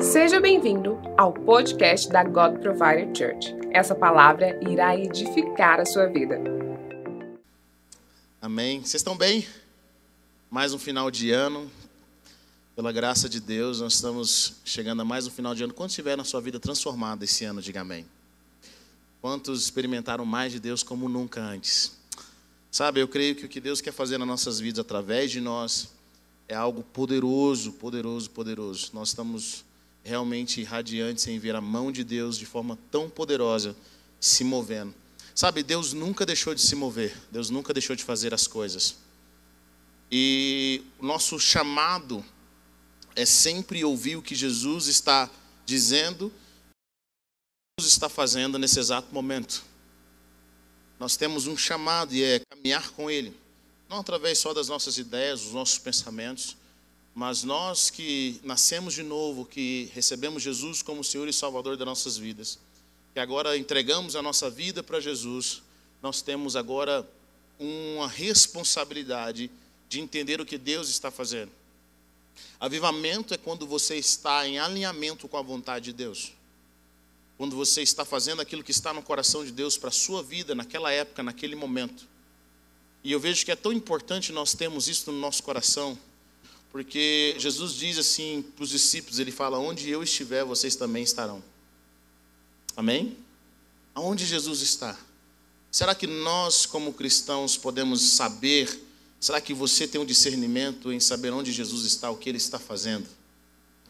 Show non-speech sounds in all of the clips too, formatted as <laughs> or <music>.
Seja bem-vindo ao podcast da God Provider Church. Essa palavra irá edificar a sua vida. Amém. Vocês estão bem? Mais um final de ano. Pela graça de Deus, nós estamos chegando a mais um final de ano. Quantos tiveram a sua vida transformada esse ano, diga amém. Quantos experimentaram mais de Deus como nunca antes? Sabe, eu creio que o que Deus quer fazer nas nossas vidas através de nós é algo poderoso, poderoso, poderoso. Nós estamos realmente radiantes em ver a mão de Deus de forma tão poderosa se movendo. Sabe, Deus nunca deixou de se mover, Deus nunca deixou de fazer as coisas. E o nosso chamado é sempre ouvir o que Jesus está dizendo, Jesus está fazendo nesse exato momento. Nós temos um chamado e é caminhar com Ele, não através só das nossas ideias, dos nossos pensamentos, mas nós que nascemos de novo, que recebemos Jesus como Senhor e Salvador das nossas vidas, que agora entregamos a nossa vida para Jesus, nós temos agora uma responsabilidade de entender o que Deus está fazendo. Avivamento é quando você está em alinhamento com a vontade de Deus. Quando você está fazendo aquilo que está no coração de Deus para a sua vida, naquela época, naquele momento. E eu vejo que é tão importante nós termos isso no nosso coração, porque Jesus diz assim para os discípulos: Ele fala, onde eu estiver, vocês também estarão. Amém? Aonde Jesus está? Será que nós, como cristãos, podemos saber? Será que você tem um discernimento em saber onde Jesus está, o que ele está fazendo?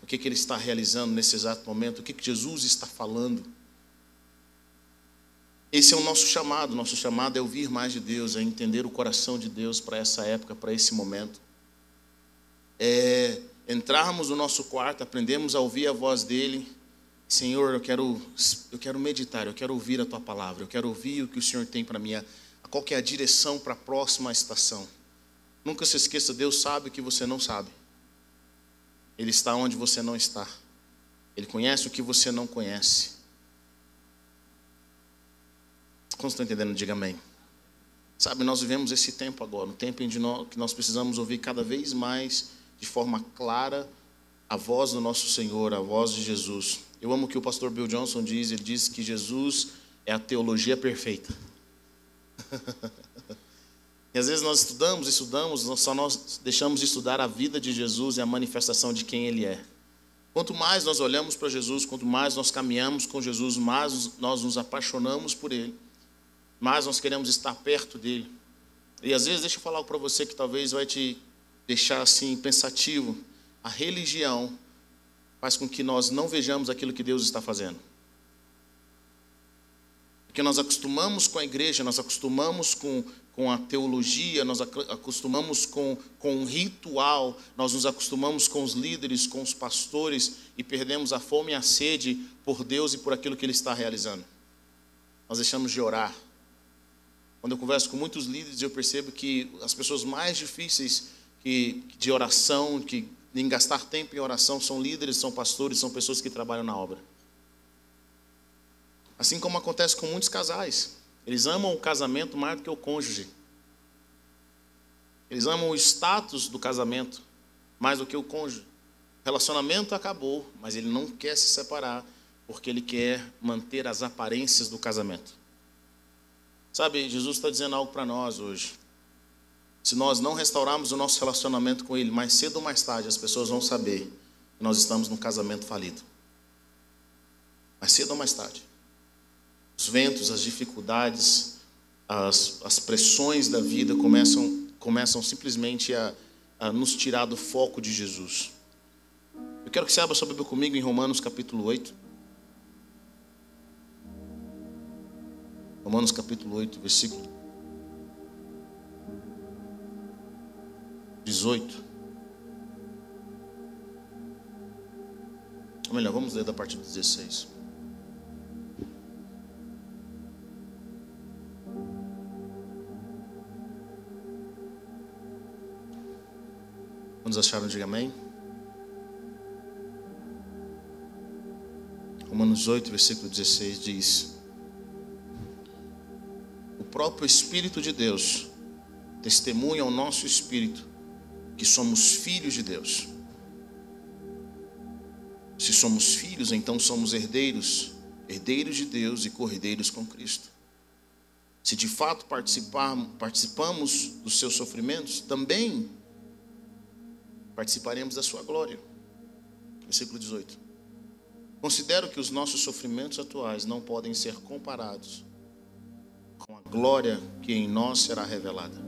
O que, que ele está realizando nesse exato momento? O que, que Jesus está falando? Esse é o nosso chamado. Nosso chamado é ouvir mais de Deus, é entender o coração de Deus para essa época, para esse momento é, entrarmos no nosso quarto, aprendemos a ouvir a voz dele. Senhor, eu quero, eu quero meditar, eu quero ouvir a tua palavra, eu quero ouvir o que o Senhor tem para mim, qual é a direção para a próxima estação. Nunca se esqueça, Deus sabe o que você não sabe. Ele está onde você não está. Ele conhece o que você não conhece. Como estão entendendo? Diga amém. Sabe, nós vivemos esse tempo agora, um tempo em que nós precisamos ouvir cada vez mais de forma clara a voz do nosso Senhor, a voz de Jesus. Eu amo o que o pastor Bill Johnson diz, ele diz que Jesus é a teologia perfeita. <laughs> e às vezes nós estudamos, estudamos, só nós deixamos de estudar a vida de Jesus e a manifestação de quem ele é. Quanto mais nós olhamos para Jesus, quanto mais nós caminhamos com Jesus, mais nós nos apaixonamos por ele, mais nós queremos estar perto dele. E às vezes, deixa eu falar para você que talvez vai te deixar assim pensativo, a religião faz com que nós não vejamos aquilo que Deus está fazendo. Porque nós acostumamos com a igreja, nós acostumamos com, com a teologia, nós acostumamos com, com ritual, nós nos acostumamos com os líderes, com os pastores e perdemos a fome e a sede por Deus e por aquilo que Ele está realizando. Nós deixamos de orar. Quando eu converso com muitos líderes, eu percebo que as pessoas mais difíceis que, de oração, que em gastar tempo em oração, são líderes, são pastores, são pessoas que trabalham na obra. Assim como acontece com muitos casais. Eles amam o casamento mais do que o cônjuge. Eles amam o status do casamento mais do que o cônjuge. O relacionamento acabou, mas ele não quer se separar porque ele quer manter as aparências do casamento. Sabe, Jesus está dizendo algo para nós hoje. Se nós não restaurarmos o nosso relacionamento com Ele, mais cedo ou mais tarde as pessoas vão saber que nós estamos num casamento falido. Mais cedo ou mais tarde. Os ventos, as dificuldades, as, as pressões da vida começam, começam simplesmente a, a nos tirar do foco de Jesus. Eu quero que você abra sua Bíblia comigo em Romanos capítulo 8. Romanos capítulo 8, versículo 18. Ou melhor, vamos ler da parte do 16. Quantos acharam? Diga amém. Romanos 8, versículo 16 diz: O próprio Espírito de Deus testemunha ao nosso espírito que somos filhos de Deus. Se somos filhos, então somos herdeiros, herdeiros de Deus e cordeiros com Cristo. Se de fato participamos dos seus sofrimentos, também participaremos da sua glória. Versículo 18. Considero que os nossos sofrimentos atuais não podem ser comparados com a glória que em nós será revelada.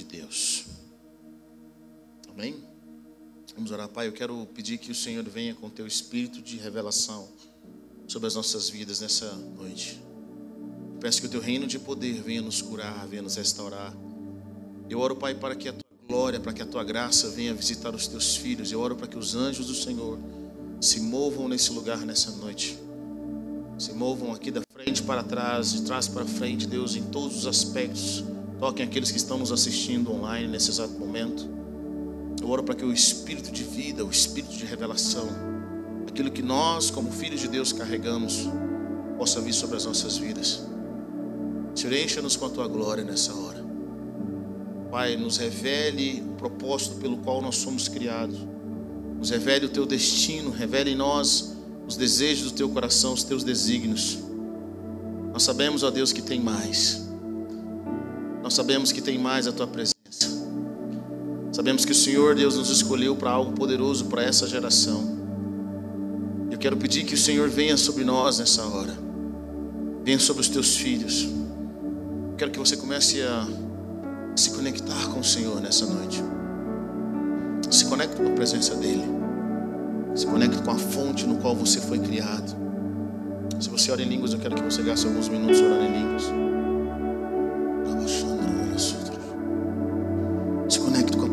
de Deus. Amém? Vamos orar, Pai. Eu quero pedir que o Senhor venha com teu espírito de revelação sobre as nossas vidas nessa noite. Peço que o teu reino de poder venha nos curar, venha nos restaurar. Eu oro, Pai, para que a tua glória, para que a tua graça venha visitar os teus filhos. Eu oro para que os anjos do Senhor se movam nesse lugar nessa noite. Se movam aqui da frente para trás, de trás para frente, Deus, em todos os aspectos. Toquem aqueles que estão nos assistindo online nesse exato momento. Eu oro para que o espírito de vida, o espírito de revelação, aquilo que nós, como filhos de Deus, carregamos, possa vir sobre as nossas vidas. Senhor, encha-nos com a tua glória nessa hora. Pai, nos revele o propósito pelo qual nós somos criados. Nos revele o teu destino, revele em nós os desejos do teu coração, os teus desígnios. Nós sabemos, ó Deus, que tem mais. Nós sabemos que tem mais a tua presença. Sabemos que o Senhor, Deus, nos escolheu para algo poderoso para essa geração. Eu quero pedir que o Senhor venha sobre nós nessa hora. Venha sobre os teus filhos. Eu quero que você comece a se conectar com o Senhor nessa noite. Se conecte com a presença dEle. Se conecte com a fonte no qual você foi criado. Se você ora em línguas, eu quero que você gaste alguns minutos orando em línguas.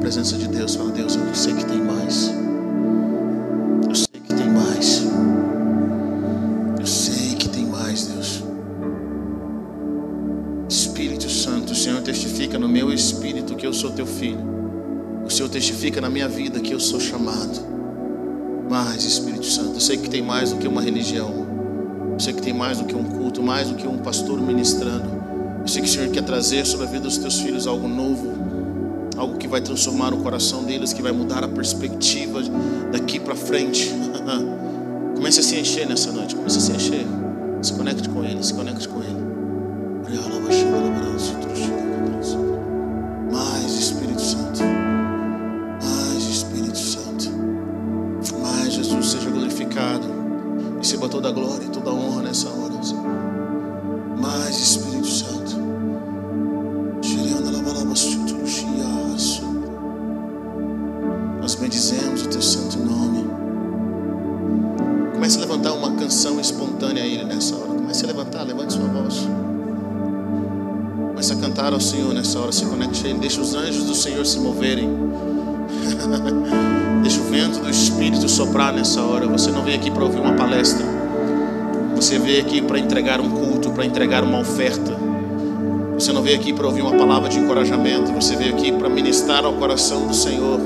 Presença de Deus. Fala, Deus, eu sei que tem mais. sou teu filho. O Senhor testifica na minha vida que eu sou chamado. Mas, Espírito Santo, eu sei que tem mais do que uma religião. Eu sei que tem mais do que um culto, mais do que um pastor ministrando. Eu sei que o Senhor quer trazer sobre a vida dos teus filhos algo novo, algo que vai transformar o coração deles, que vai mudar a perspectiva daqui para frente. Comece a se encher nessa noite, comece a se encher. Se conecte com Ele, se conecte com Ele. Nessa hora. Você não veio aqui para ouvir uma palestra. Você veio aqui para entregar um culto, para entregar uma oferta. Você não veio aqui para ouvir uma palavra de encorajamento. Você veio aqui para ministrar ao coração do Senhor.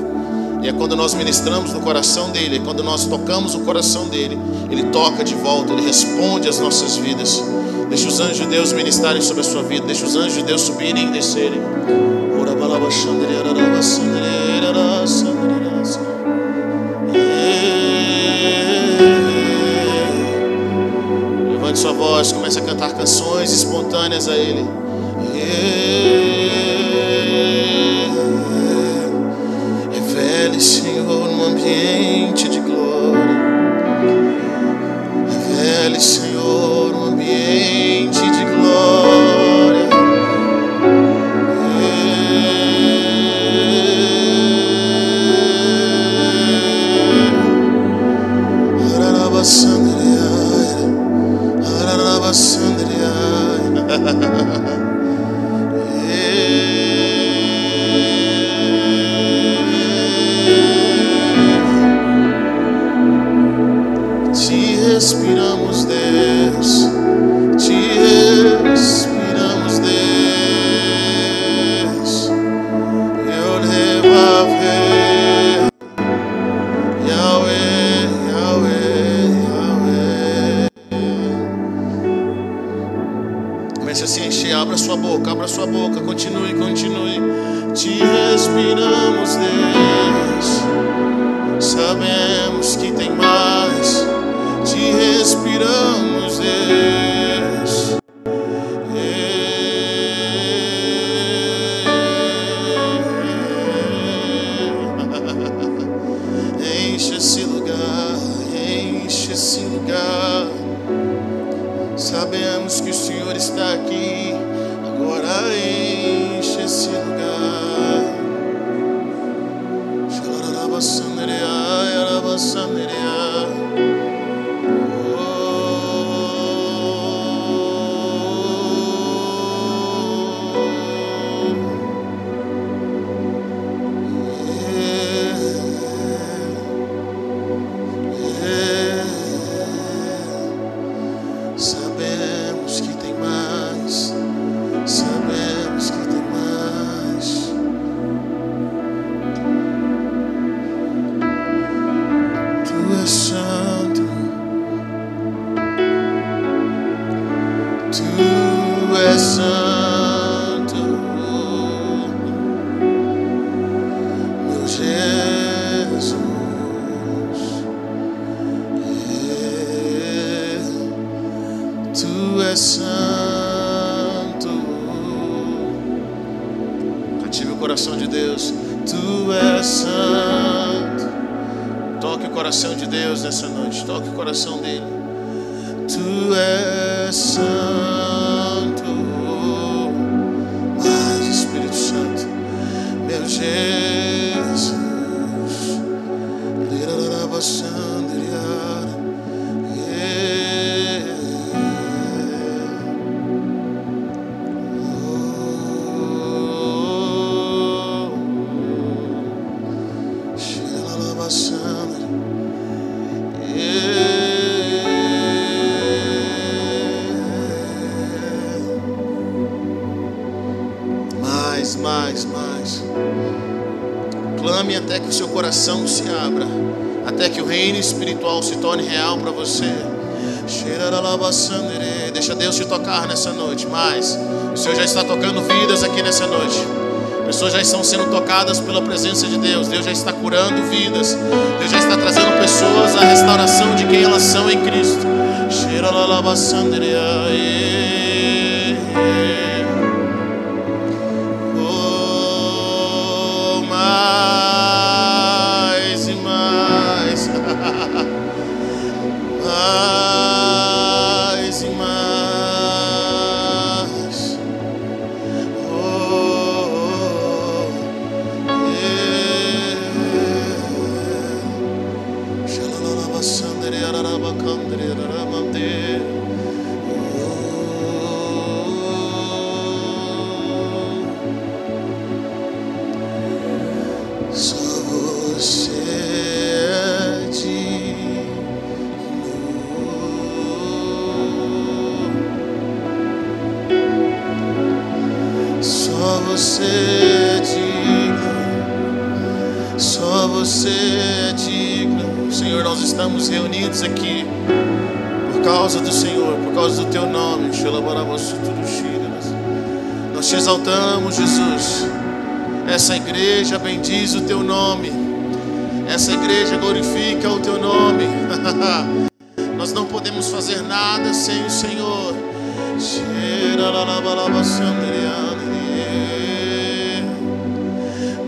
E é quando nós ministramos no coração dele, é quando nós tocamos o coração dele, ele toca de volta, ele responde às nossas vidas. Deixa os anjos de Deus ministrarem sobre a sua vida, deixa os anjos de Deus subirem e descerem. Levante sua voz, comece a cantar canções espontâneas a Ele. Revele, Senhor, no ambiente esse lugar. Sabemos que o Senhor está aqui. Agora enche esse lugar. Xalalabaçandereá, yalabaçandereá. Pessoas já estão sendo tocadas pela presença de Deus. Deus já está curando vidas. Deus já está trazendo pessoas à restauração de quem elas são em Cristo. Xeraralabasandere. Oh, causa do Senhor, por causa do teu nome. Nós te exaltamos, Jesus. Essa igreja bendiz o teu nome. Essa igreja glorifica o teu nome. <laughs> Nós não podemos fazer nada sem o Senhor.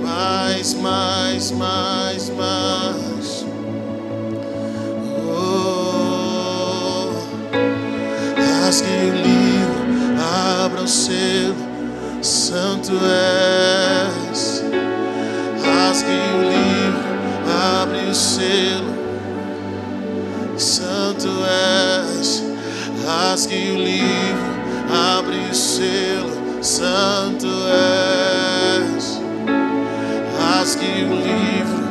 Mais, mais, mais, mais. Rasgue o livro, abra o selo, santo és. Rasgue o livro, abre o selo, santo és. Rasgue o livro, abre o selo, santo és. Rasgue o livro,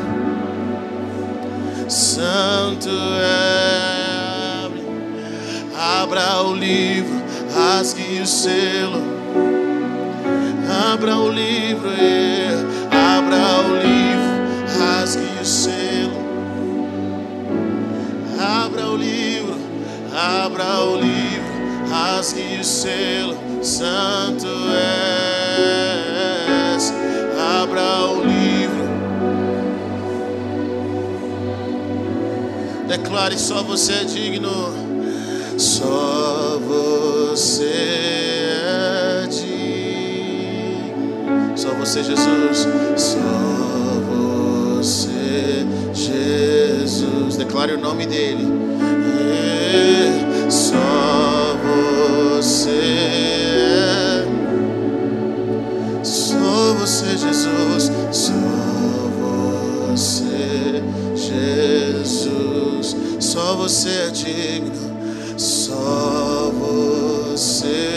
santo é. Abra o livro, rasgue o selo. Abra o livro, é. abra o livro, rasgue o selo. Abra o livro, abra o livro, rasgue o selo. santo és. Abra o livro. Declare só você é digno. Só você é digno. Só você, Jesus. Só você, Jesus. Declare o nome dele. É, Só você. Só você, Jesus. Só você, Jesus. Só você é digno. Só você.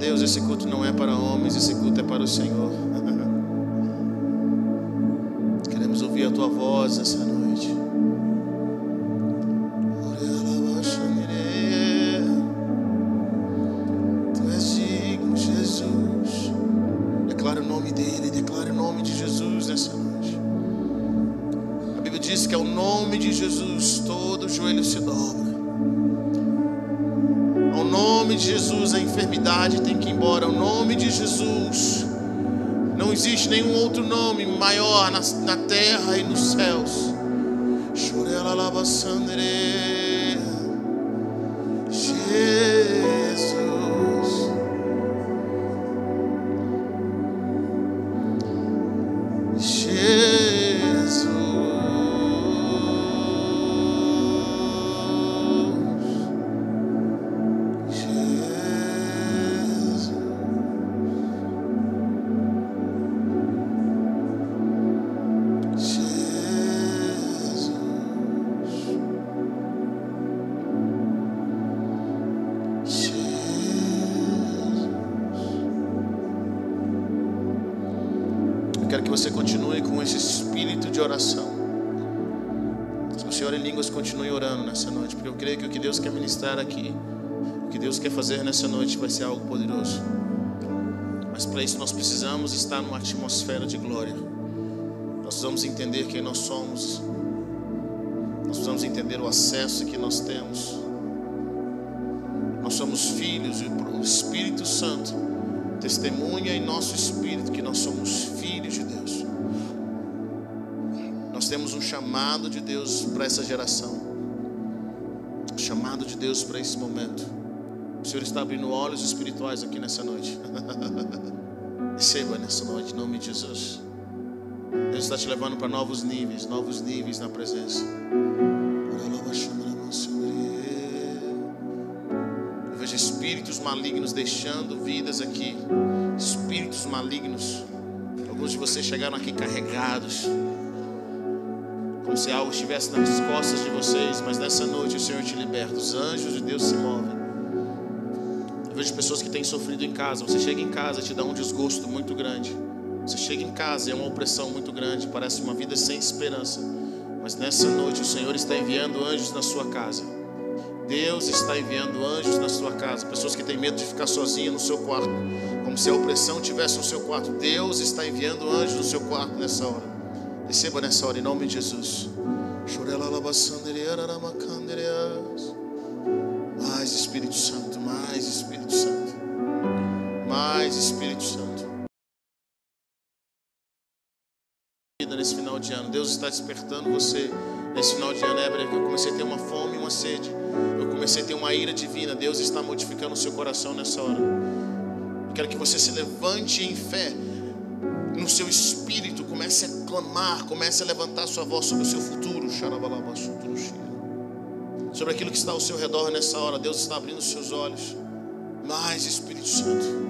Deus, esse culto não é para homens, esse culto é para o Senhor. <laughs> Queremos ouvir a tua voz essa noite. Enfermidade tem que ir embora. Ao nome de Jesus não existe nenhum outro nome maior na, na terra e nos céus. Chorela lava sandere. Vai ser algo poderoso. Mas para isso nós precisamos estar numa atmosfera de glória. Nós precisamos entender quem nós somos. Nós precisamos entender o acesso que nós temos. Nós somos filhos e o Espírito Santo testemunha em nosso espírito que nós somos filhos de Deus. Nós temos um chamado de Deus para essa geração. Um chamado de Deus para esse momento. O Senhor está abrindo olhos espirituais aqui nessa noite. <laughs> Receba nessa noite, em nome de Jesus. Deus está te levando para novos níveis, novos níveis na presença. Eu vejo espíritos malignos deixando vidas aqui. Espíritos malignos. Alguns de vocês chegaram aqui carregados. Como se algo estivesse nas costas de vocês. Mas nessa noite o Senhor te liberta. Os anjos de Deus se movem. Vejo pessoas que têm sofrido em casa. Você chega em casa e te dá um desgosto muito grande. Você chega em casa é uma opressão muito grande. Parece uma vida sem esperança. Mas nessa noite o Senhor está enviando anjos na sua casa. Deus está enviando anjos na sua casa. Pessoas que têm medo de ficar sozinha no seu quarto. Como se a opressão tivesse no seu quarto. Deus está enviando anjos no seu quarto nessa hora. Receba nessa hora em nome de Jesus. Mais Espírito Santo, mais Espírito. Mais Espírito Santo. Nesse final de ano. Deus está despertando você nesse final de ano. É, eu comecei a ter uma fome e uma sede. Eu comecei a ter uma ira divina. Deus está modificando o seu coração nessa hora. Eu quero que você se levante em fé no seu espírito, comece a clamar, comece a levantar sua voz sobre o seu futuro. Sobre aquilo que está ao seu redor nessa hora. Deus está abrindo os seus olhos. Mais Espírito Santo.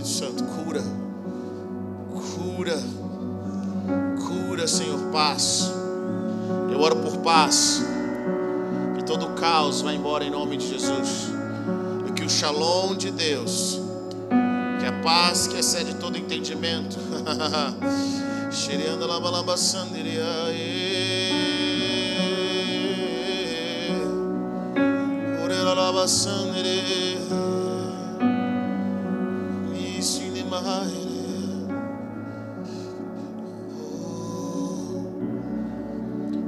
Espírito Santo, cura. Cura. Cura, Senhor, paz. Eu oro por paz. Que todo o caos vá embora em nome de Jesus. E que o shalom de Deus, que a paz que excede todo entendimento, <laughs> Shirianda laba laba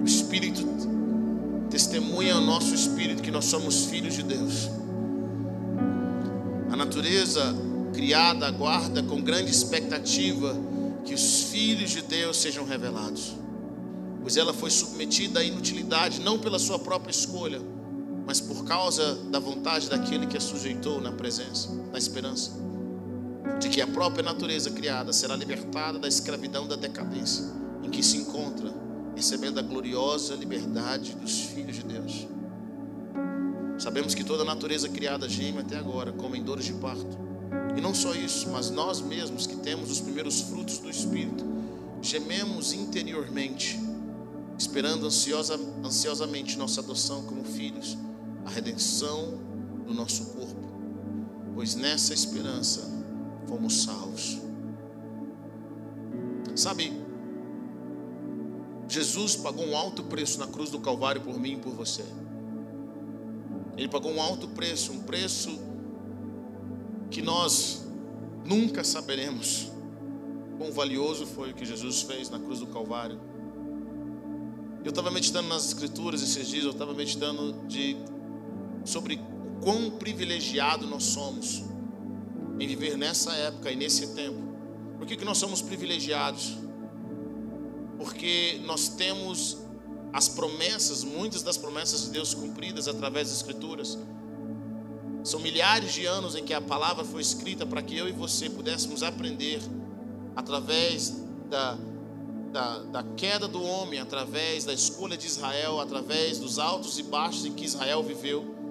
O Espírito testemunha ao nosso espírito que nós somos filhos de Deus. A natureza criada aguarda com grande expectativa que os filhos de Deus sejam revelados, pois ela foi submetida à inutilidade não pela sua própria escolha, mas por causa da vontade daquele que a sujeitou na presença, na esperança de que a própria natureza criada será libertada da escravidão da decadência em que se encontra, recebendo a gloriosa liberdade dos filhos de Deus. Sabemos que toda a natureza criada geme até agora, como em dores de parto. E não só isso, mas nós mesmos que temos os primeiros frutos do Espírito, gememos interiormente, esperando ansiosa, ansiosamente nossa adoção como filhos, a redenção do nosso corpo, pois nessa esperança fomos salvos. Sabe, Jesus pagou um alto preço na cruz do Calvário por mim e por você. Ele pagou um alto preço, um preço que nós nunca saberemos quão valioso foi o que Jesus fez na cruz do Calvário. Eu estava meditando nas Escrituras esses dias, eu estava meditando de, sobre o quão privilegiado nós somos em viver nessa época e nesse tempo. Por que, que nós somos privilegiados? Porque nós temos as promessas, muitas das promessas de Deus cumpridas através das Escrituras. São milhares de anos em que a palavra foi escrita para que eu e você pudéssemos aprender através da, da, da, queda do homem, através da escolha de Israel, através dos altos e baixos em que Israel viveu,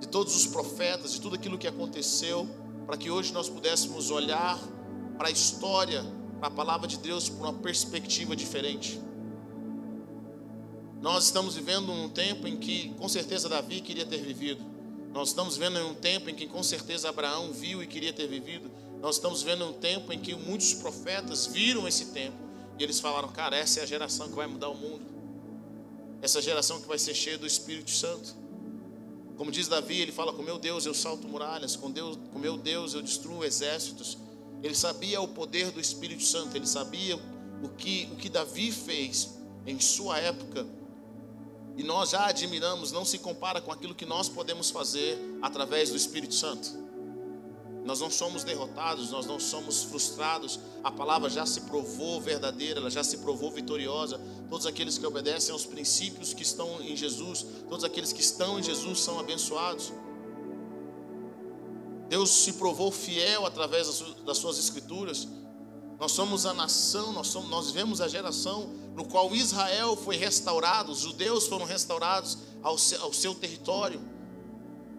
de todos os profetas, de tudo aquilo que aconteceu, para que hoje nós pudéssemos olhar para a história, para a palavra de Deus por uma perspectiva diferente. Nós estamos vivendo um tempo em que, com certeza, Davi queria ter vivido. Nós estamos vendo um tempo em que, com certeza, Abraão viu e queria ter vivido. Nós estamos vendo um tempo em que muitos profetas viram esse tempo e eles falaram: Cara, essa é a geração que vai mudar o mundo. Essa geração que vai ser cheia do Espírito Santo. Como diz Davi, ele fala: Com meu Deus eu salto muralhas, com, Deus, com meu Deus eu destruo exércitos. Ele sabia o poder do Espírito Santo, ele sabia o que, o que Davi fez em sua época e nós já admiramos, não se compara com aquilo que nós podemos fazer através do Espírito Santo. Nós não somos derrotados, nós não somos frustrados. A palavra já se provou verdadeira, ela já se provou vitoriosa. Todos aqueles que obedecem aos princípios que estão em Jesus, todos aqueles que estão em Jesus são abençoados. Deus se provou fiel através das suas escrituras. Nós somos a nação, nós, somos, nós vivemos a geração no qual Israel foi restaurado, os judeus foram restaurados ao seu, ao seu território.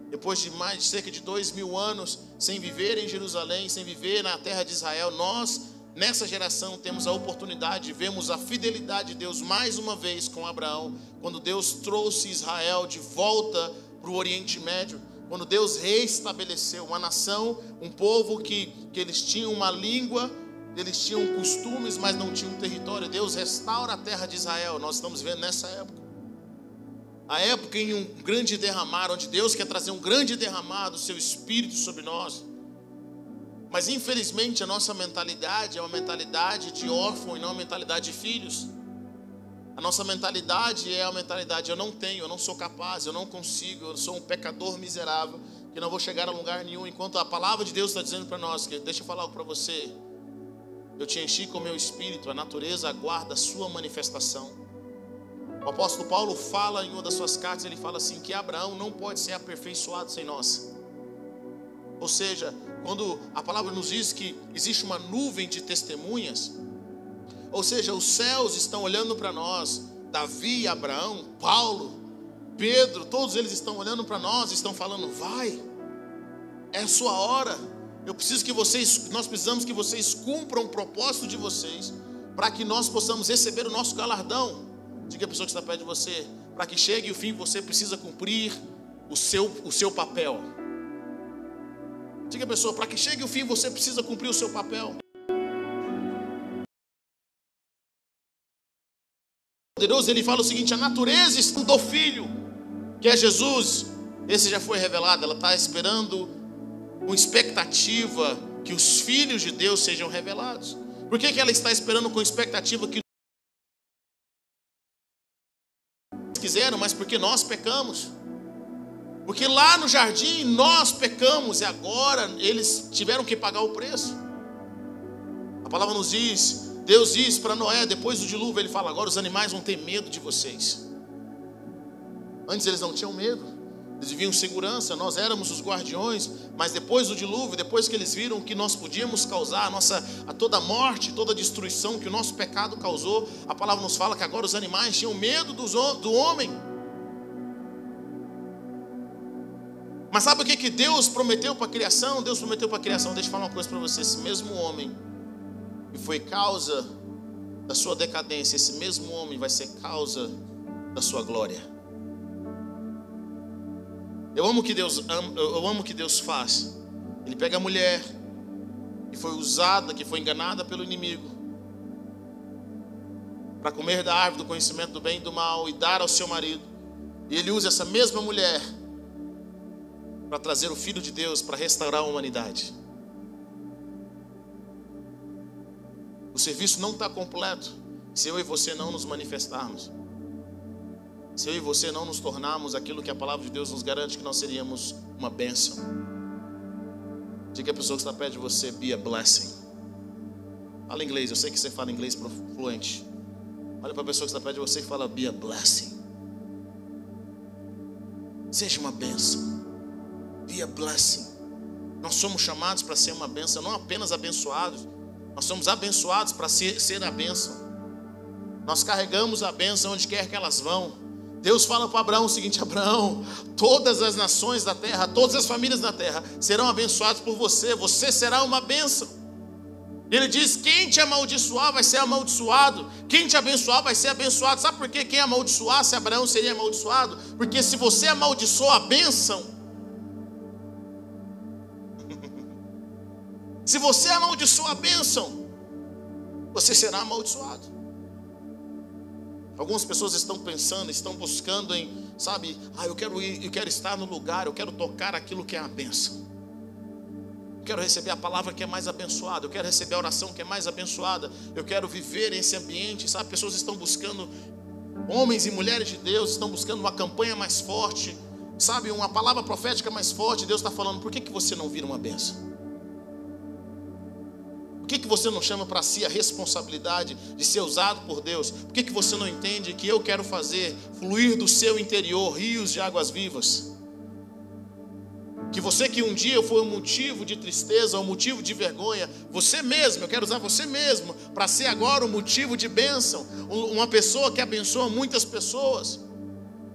Depois de mais de cerca de dois mil anos sem viver em Jerusalém, sem viver na terra de Israel, nós, nessa geração, temos a oportunidade de vermos a fidelidade de Deus mais uma vez com Abraão, quando Deus trouxe Israel de volta para o Oriente Médio, quando Deus reestabeleceu uma nação, um povo que, que eles tinham uma língua, eles tinham costumes, mas não tinham território. Deus restaura a terra de Israel. Nós estamos vendo nessa época. A época em um grande derramar, onde Deus quer trazer um grande derramar do seu espírito sobre nós. Mas infelizmente a nossa mentalidade é uma mentalidade de órfão e não uma mentalidade de filhos. A nossa mentalidade é a mentalidade: eu não tenho, eu não sou capaz, eu não consigo, eu sou um pecador miserável, que não vou chegar a lugar nenhum. Enquanto a palavra de Deus está dizendo para nós, que deixa eu falar algo para você. Eu te enchi com o meu espírito, a natureza aguarda a sua manifestação. O apóstolo Paulo fala em uma das suas cartas, ele fala assim: que Abraão não pode ser aperfeiçoado sem nós. Ou seja, quando a palavra nos diz que existe uma nuvem de testemunhas, ou seja, os céus estão olhando para nós. Davi, Abraão, Paulo, Pedro, todos eles estão olhando para nós, estão falando: vai, é a sua hora. Eu preciso que vocês, nós precisamos que vocês cumpram o propósito de vocês, para que nós possamos receber o nosso galardão. Diga a pessoa que está perto de você, para que chegue o fim, você precisa cumprir o seu, o seu papel. Diga a pessoa, para que chegue o fim, você precisa cumprir o seu papel. poderoso, ele fala o seguinte: a natureza do filho, que é Jesus, esse já foi revelado, ela está esperando com expectativa que os filhos de Deus sejam revelados. Por que, que ela está esperando com expectativa que quiseram, mas porque nós pecamos? Porque lá no jardim nós pecamos e agora eles tiveram que pagar o preço. A palavra nos diz Deus diz para Noé, depois do dilúvio, ele fala: agora os animais vão ter medo de vocês. Antes eles não tinham medo, eles viviam segurança, nós éramos os guardiões, mas depois do dilúvio, depois que eles viram que nós podíamos causar a, nossa, a toda a morte, toda a destruição que o nosso pecado causou, a palavra nos fala que agora os animais tinham medo do, homem. Mas sabe o que, que Deus prometeu para a criação? Deus prometeu para a criação, deixa eu falar uma coisa para você: esse mesmo homem e foi causa da sua decadência, esse mesmo homem vai ser causa da sua glória. Eu amo que Deus eu amo que Deus faz. Ele pega a mulher que foi usada, que foi enganada pelo inimigo, para comer da árvore do conhecimento do bem e do mal e dar ao seu marido. E ele usa essa mesma mulher para trazer o filho de Deus para restaurar a humanidade. O serviço não está completo se eu e você não nos manifestarmos. Se eu e você não nos tornarmos aquilo que a palavra de Deus nos garante que nós seríamos uma bênção. Diga a pessoa que está perto de você, be a blessing. Fala inglês, eu sei que você fala inglês fluente. Olha para a pessoa que está perto de você e fala, be a blessing. Seja uma bênção. Be a blessing. Nós somos chamados para ser uma bênção, não apenas abençoados, nós somos abençoados para ser, ser a bênção. Nós carregamos a bênção onde quer que elas vão. Deus fala para Abraão o seguinte: Abraão, todas as nações da terra, todas as famílias da terra serão abençoadas por você, você será uma bênção. Ele diz: quem te amaldiçoar vai ser amaldiçoado, quem te abençoar vai ser abençoado. Sabe por quê? Quem amaldiçoasse Abraão seria amaldiçoado? Porque se você amaldiçoa a bênção, <laughs> Se você amaldiçoa a bênção, você será amaldiçoado. Algumas pessoas estão pensando, estão buscando em, sabe, ah, eu quero ir, eu quero estar no lugar, eu quero tocar aquilo que é a bênção. Eu quero receber a palavra que é mais abençoada, eu quero receber a oração que é mais abençoada, eu quero viver nesse ambiente, sabe? Pessoas estão buscando, homens e mulheres de Deus estão buscando uma campanha mais forte, sabe? Uma palavra profética mais forte. Deus está falando, por que, que você não vira uma bênção? Que, que você não chama para si a responsabilidade de ser usado por Deus? Por que, que você não entende que eu quero fazer fluir do seu interior rios de águas vivas? Que você que um dia foi um motivo de tristeza, um motivo de vergonha, você mesmo, eu quero usar você mesmo, para ser agora um motivo de bênção, uma pessoa que abençoa muitas pessoas,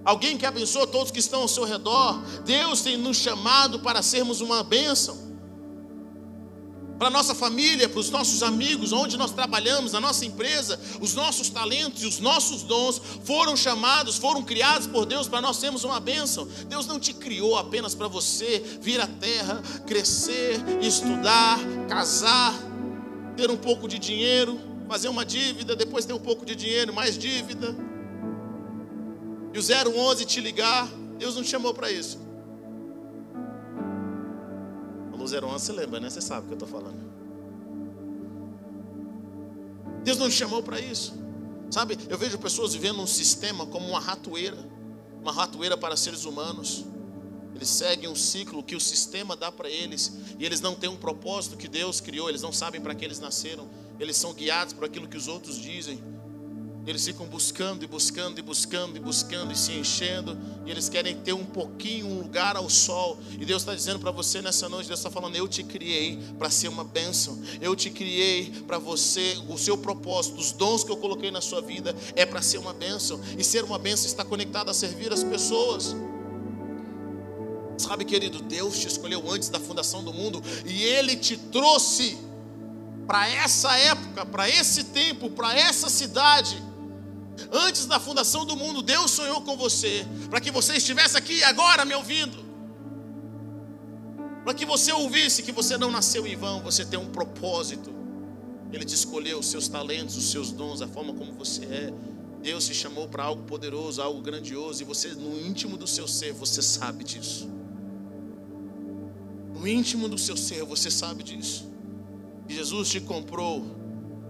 alguém que abençoa todos que estão ao seu redor. Deus tem nos chamado para sermos uma bênção. Para nossa família, para os nossos amigos, onde nós trabalhamos, na nossa empresa, os nossos talentos e os nossos dons foram chamados, foram criados por Deus para nós sermos uma bênção. Deus não te criou apenas para você vir à terra, crescer, estudar, casar, ter um pouco de dinheiro, fazer uma dívida, depois ter um pouco de dinheiro, mais dívida. E o 011 te ligar, Deus não te chamou para isso. O 011 você lembra, né? Você sabe o que eu estou falando. Deus não chamou para isso. Sabe, eu vejo pessoas vivendo um sistema como uma ratoeira uma ratoeira para seres humanos. Eles seguem um ciclo que o sistema dá para eles e eles não têm um propósito que Deus criou, eles não sabem para que eles nasceram, eles são guiados por aquilo que os outros dizem. Eles ficam buscando e buscando e buscando e buscando e se enchendo. E eles querem ter um pouquinho, um lugar ao sol. E Deus está dizendo para você nessa noite: Deus está falando, eu te criei para ser uma bênção. Eu te criei para você, o seu propósito, os dons que eu coloquei na sua vida é para ser uma bênção. E ser uma bênção está conectado a servir as pessoas. Sabe, querido, Deus te escolheu antes da fundação do mundo e Ele te trouxe para essa época, para esse tempo, para essa cidade Antes da fundação do mundo, Deus sonhou com você, para que você estivesse aqui agora me ouvindo. Para que você ouvisse que você não nasceu em vão, você tem um propósito. Ele te escolheu os seus talentos, os seus dons, a forma como você é. Deus te chamou para algo poderoso, algo grandioso, e você, no íntimo do seu ser, você sabe disso. No íntimo do seu ser, você sabe disso. E Jesus te comprou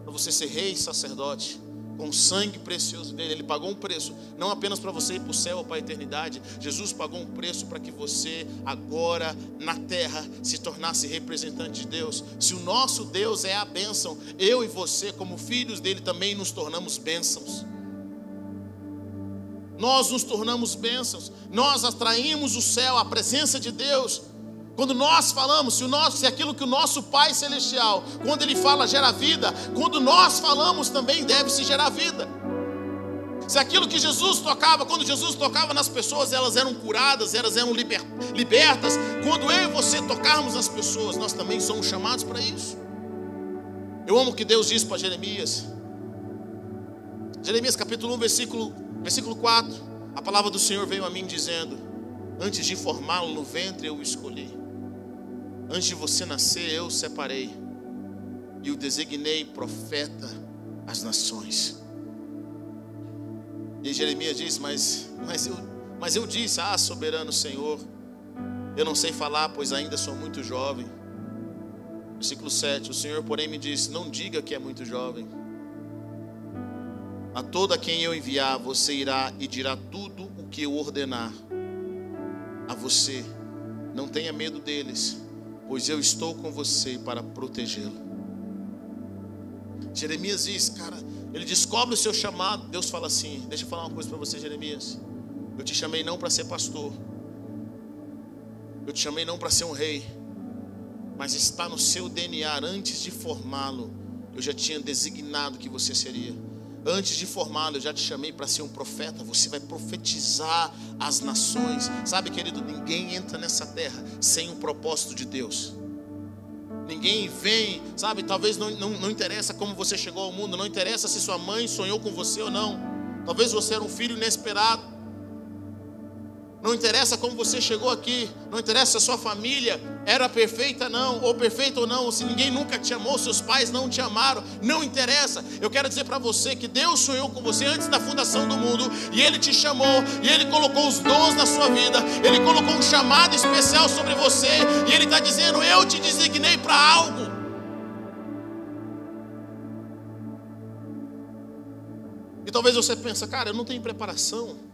para você ser rei e sacerdote com o sangue precioso dele. Ele pagou um preço, não apenas para você ir para o céu ou para a eternidade. Jesus pagou um preço para que você, agora na terra, se tornasse representante de Deus. Se o nosso Deus é a bênção, eu e você, como filhos dele, também nos tornamos bênçãos. Nós nos tornamos bênçãos, nós atraímos o céu, a presença de Deus quando nós falamos, se, o nosso, se aquilo que o nosso Pai Celestial, quando Ele fala gera vida, quando nós falamos também deve se gerar vida. Se aquilo que Jesus tocava, quando Jesus tocava nas pessoas, elas eram curadas, elas eram liber, libertas. Quando eu e você tocarmos nas pessoas, nós também somos chamados para isso. Eu amo o que Deus disse para Jeremias. Jeremias capítulo 1, versículo, versículo 4. A palavra do Senhor veio a mim dizendo: Antes de formá-lo no ventre, eu o escolhi. Antes de você nascer, eu o separei e o designei profeta às nações. E Jeremias diz: Mas, mas, eu, mas eu disse, Ah, soberano Senhor, eu não sei falar, pois ainda sou muito jovem. Versículo 7: O Senhor, porém, me disse: Não diga que é muito jovem. A toda quem eu enviar, você irá e dirá tudo o que eu ordenar a você. Não tenha medo deles pois eu estou com você para protegê-lo. Jeremias diz, cara, ele descobre o seu chamado. Deus fala assim: Deixa eu falar uma coisa para você, Jeremias. Eu te chamei não para ser pastor, eu te chamei não para ser um rei, mas está no seu DNA. Antes de formá-lo, eu já tinha designado que você seria. Antes de formá-lo, eu já te chamei para ser um profeta. Você vai profetizar as nações. Sabe, querido, ninguém entra nessa terra sem o propósito de Deus. Ninguém vem, sabe? Talvez não, não, não interessa como você chegou ao mundo, não interessa se sua mãe sonhou com você ou não. Talvez você era um filho inesperado. Não interessa como você chegou aqui, não interessa se a sua família era perfeita não, ou perfeita ou não, se ninguém nunca te amou, seus pais não te amaram, não interessa. Eu quero dizer para você que Deus sonhou com você antes da fundação do mundo, e Ele te chamou, e Ele colocou os dons na sua vida, Ele colocou um chamado especial sobre você, e Ele está dizendo: Eu te designei para algo. E talvez você pense, cara, eu não tenho preparação.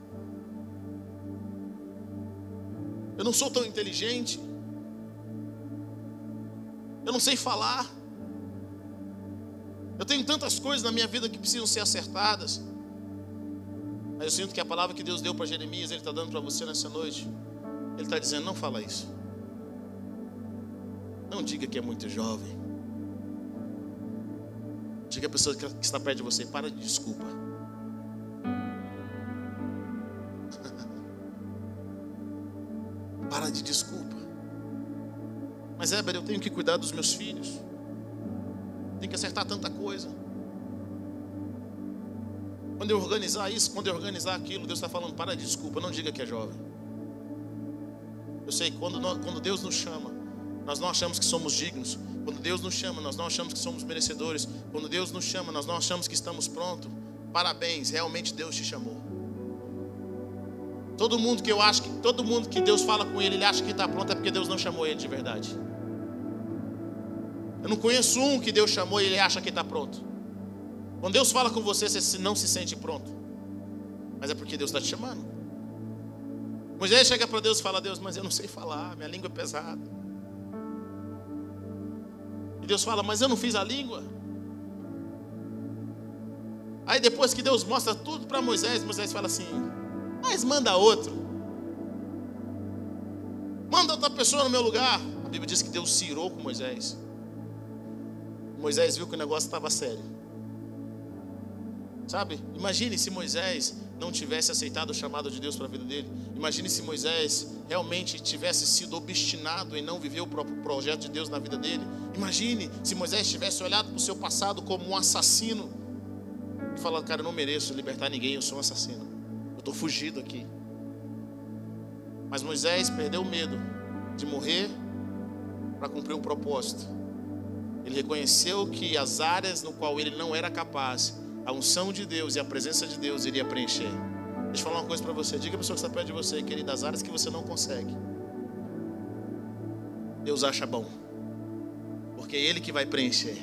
Eu não sou tão inteligente. Eu não sei falar. Eu tenho tantas coisas na minha vida que precisam ser acertadas. Mas eu sinto que a palavra que Deus deu para Jeremias, Ele está dando para você nessa noite. Ele está dizendo: não fala isso. Não diga que é muito jovem. Diga a pessoa que está perto de você: para de desculpa. De desculpa. Mas Éber, eu tenho que cuidar dos meus filhos. tem que acertar tanta coisa. Quando eu organizar isso, quando eu organizar aquilo, Deus está falando, para de desculpa, não diga que é jovem. Eu sei que quando, nós, quando Deus nos chama, nós não achamos que somos dignos. Quando Deus nos chama, nós não achamos que somos merecedores. Quando Deus nos chama, nós não achamos que estamos prontos. Parabéns, realmente Deus te chamou. Todo mundo que eu acho que todo mundo que Deus fala com ele, ele acha que está pronto é porque Deus não chamou ele de verdade. Eu não conheço um que Deus chamou e ele acha que está pronto. Quando Deus fala com você, você não se sente pronto. Mas é porque Deus está te chamando. Moisés chega para Deus e fala: Deus, mas eu não sei falar, minha língua é pesada. E Deus fala: Mas eu não fiz a língua. Aí depois que Deus mostra tudo para Moisés, Moisés fala assim: Mas manda outro. Manda outra pessoa no meu lugar. A Bíblia diz que Deus se irou com Moisés. Moisés viu que o negócio estava sério. Sabe? Imagine se Moisés não tivesse aceitado o chamado de Deus para a vida dele. Imagine se Moisés realmente tivesse sido obstinado em não viver o próprio projeto de Deus na vida dele. Imagine se Moisés tivesse olhado para o seu passado como um assassino e falado: Cara, eu não mereço libertar ninguém, eu sou um assassino. Estou fugido aqui. Mas Moisés perdeu o medo de morrer para cumprir o propósito. Ele reconheceu que as áreas no qual ele não era capaz, a unção de Deus e a presença de Deus iria preencher. Deixa eu falar uma coisa para você. Diga a pessoa que está perto de você, querido, das áreas que você não consegue. Deus acha bom. Porque é Ele que vai preencher.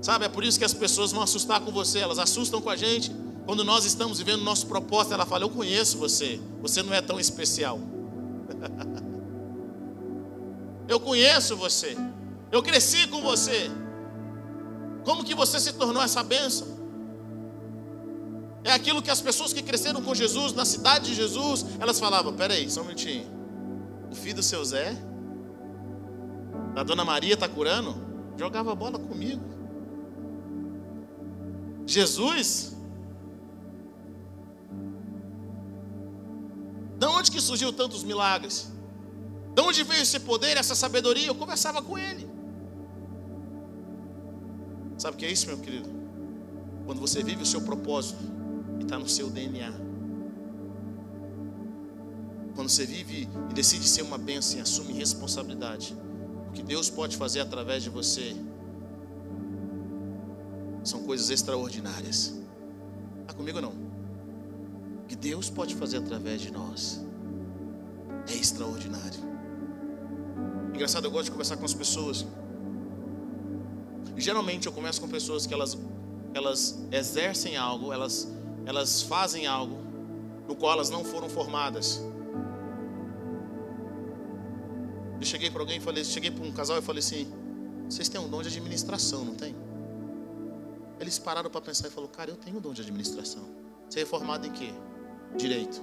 Sabe, é por isso que as pessoas vão assustar com você. Elas assustam com a gente. Quando nós estamos vivendo nosso propósito, ela fala: Eu conheço você. Você não é tão especial. <laughs> Eu conheço você. Eu cresci com você. Como que você se tornou essa bênção? É aquilo que as pessoas que cresceram com Jesus, na cidade de Jesus, elas falavam: peraí, só um minutinho. O filho do seu Zé, da dona Maria está curando? Jogava bola comigo. Jesus? De onde que surgiu tantos milagres? De onde veio esse poder, essa sabedoria? Eu conversava com ele. Sabe o que é isso, meu querido? Quando você vive o seu propósito e está no seu DNA. Quando você vive e decide ser uma bênção e assume responsabilidade. O que Deus pode fazer através de você são coisas extraordinárias. Está comigo não? O que Deus pode fazer através de nós é extraordinário. Engraçado, eu gosto de conversar com as pessoas. Geralmente eu começo com pessoas que elas, elas exercem algo, elas, elas fazem algo no qual elas não foram formadas. Eu cheguei para alguém e falei, cheguei para um casal e falei assim: vocês têm um dom de administração, não tem? Eles pararam para pensar e falaram, cara, eu tenho dom de administração. Você é formado em quê? Direito.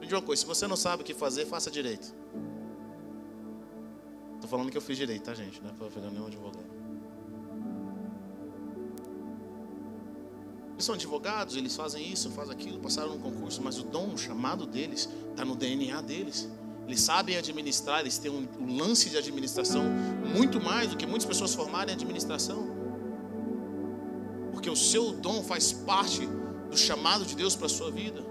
Diga uma coisa, se você não sabe o que fazer, faça direito. Estou falando que eu fiz direito, tá, gente? Não é para pegar nenhum advogado. Eles são advogados, eles fazem isso, fazem aquilo, passaram no concurso, mas o dom, o chamado deles, está no DNA deles. Eles sabem administrar, eles têm um, um, lance de administração muito mais do que muitas pessoas formarem em administração. Porque o seu dom faz parte do chamado de Deus para a sua vida.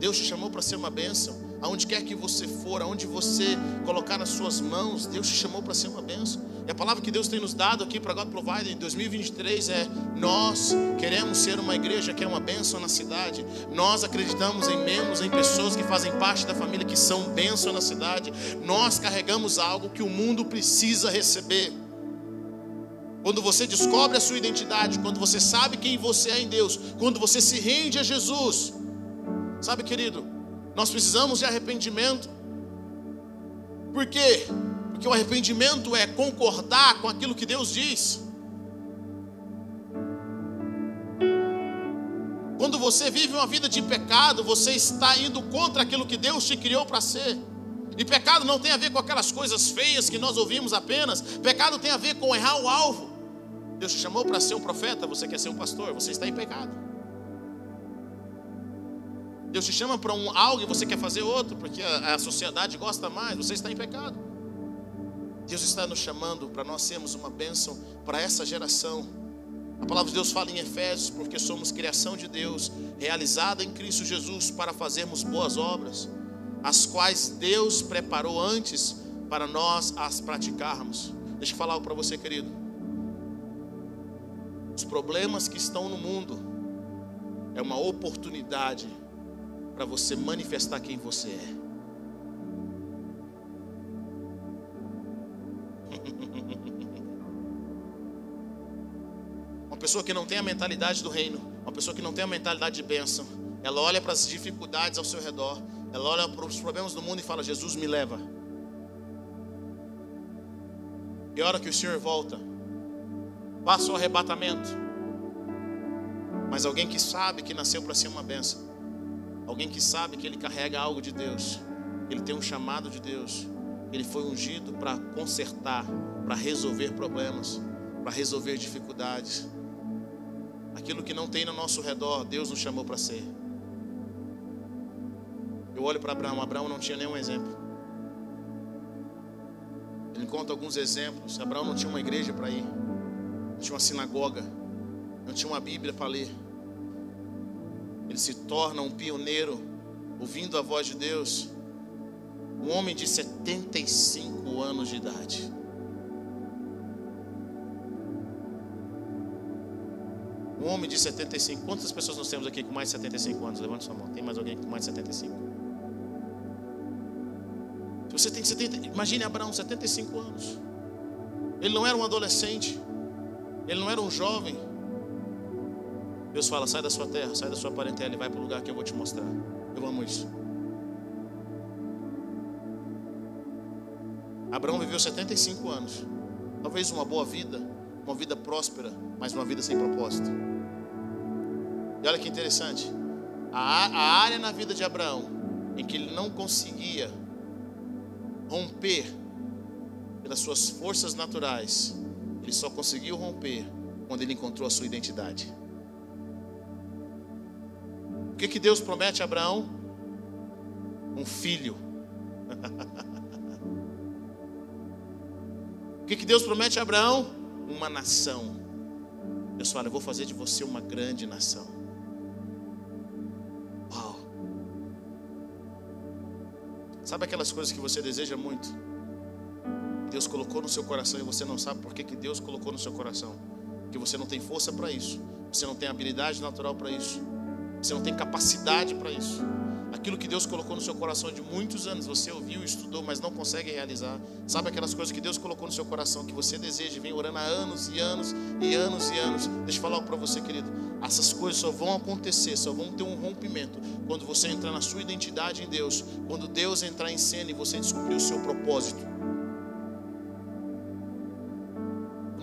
Deus te chamou para ser uma bênção. Aonde quer que você for, aonde você colocar nas suas mãos, Deus te chamou para ser uma bênção. E a palavra que Deus tem nos dado aqui para God Provider em 2023 é: nós queremos ser uma igreja que é uma bênção na cidade. Nós acreditamos em membros, em pessoas que fazem parte da família que são bênção na cidade. Nós carregamos algo que o mundo precisa receber. Quando você descobre a sua identidade, quando você sabe quem você é em Deus, quando você se rende a Jesus, sabe, querido, nós precisamos de arrependimento. Por quê? Porque o arrependimento é concordar com aquilo que Deus diz. Quando você vive uma vida de pecado, você está indo contra aquilo que Deus te criou para ser. E pecado não tem a ver com aquelas coisas feias que nós ouvimos apenas. Pecado tem a ver com errar o alvo. Deus te chamou para ser um profeta, você quer ser um pastor, você está em pecado. Deus te chama para um algo e você quer fazer outro, porque a, a sociedade gosta mais, você está em pecado. Deus está nos chamando para nós sermos uma bênção para essa geração. A palavra de Deus fala em Efésios, porque somos criação de Deus, realizada em Cristo Jesus para fazermos boas obras, as quais Deus preparou antes para nós as praticarmos. Deixa eu falar algo para você, querido. Os problemas que estão no mundo é uma oportunidade para você manifestar quem você é. <laughs> Uma pessoa que não tem a mentalidade do reino, uma pessoa que não tem a mentalidade de bênção, ela olha para as dificuldades ao seu redor, ela olha para os problemas do mundo e fala: Jesus me leva. E a hora que o Senhor volta, passa o arrebatamento. Mas alguém que sabe que nasceu para ser uma bênção, alguém que sabe que ele carrega algo de Deus, ele tem um chamado de Deus, ele foi ungido para consertar, para resolver problemas, para resolver dificuldades. Aquilo que não tem no nosso redor, Deus nos chamou para ser. Eu olho para Abraão, Abraão não tinha nenhum exemplo. Ele conta alguns exemplos. Abraão não tinha uma igreja para ir, tinha uma sinagoga, não tinha uma Bíblia para ler. Ele se torna um pioneiro, ouvindo a voz de Deus. Um homem de 75 anos de idade. Um homem de 75. Quantas pessoas nós temos aqui com mais de 75 anos? Levante sua mão. Tem mais alguém com mais de 75? Se você tem 70, imagine Abraão, 75 anos. Ele não era um adolescente. Ele não era um jovem. Deus fala: sai da sua terra, sai da sua parentela e vai para o lugar que eu vou te mostrar. Eu amo isso. Abraão viveu 75 anos. Talvez uma boa vida, uma vida próspera, mas uma vida sem propósito. E olha que interessante. A, a área na vida de Abraão em que ele não conseguia romper pelas suas forças naturais, ele só conseguiu romper quando ele encontrou a sua identidade. O que, que Deus promete a Abraão? Um filho. <laughs> o que, que Deus promete a Abraão? Uma nação. Deus fala: Eu vou fazer de você uma grande nação. Sabe aquelas coisas que você deseja muito? Deus colocou no seu coração e você não sabe por que, que Deus colocou no seu coração. Porque você não tem força para isso. Você não tem habilidade natural para isso. Você não tem capacidade para isso. Aquilo que Deus colocou no seu coração de muitos anos, você ouviu, estudou, mas não consegue realizar. Sabe aquelas coisas que Deus colocou no seu coração que você deseja vem orando há anos e anos e anos e anos. Deixa eu falar para você, querido. Essas coisas só vão acontecer, só vão ter um rompimento quando você entrar na sua identidade em Deus, quando Deus entrar em cena e você descobrir o seu propósito.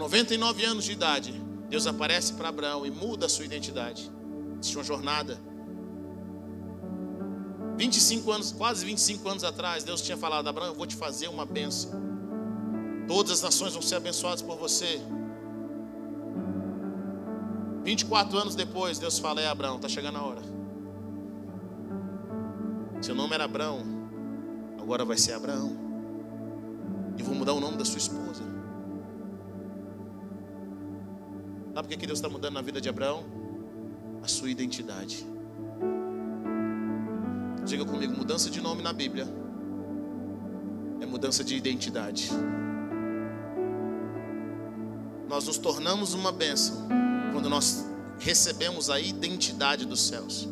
99 anos de idade, Deus aparece para Abraão e muda a sua identidade. Existe uma jornada 25 anos, quase 25 anos atrás, Deus tinha falado: Abraão, eu vou te fazer uma bênção. Todas as nações vão ser abençoadas por você. 24 anos depois, Deus fala: É Abraão, está chegando a hora. Seu nome era Abraão, agora vai ser Abraão. E vou mudar o nome da sua esposa. Sabe por que Deus está mudando na vida de Abraão? A sua identidade. Diga comigo, mudança de nome na Bíblia é mudança de identidade. Nós nos tornamos uma bênção quando nós recebemos a identidade dos céus.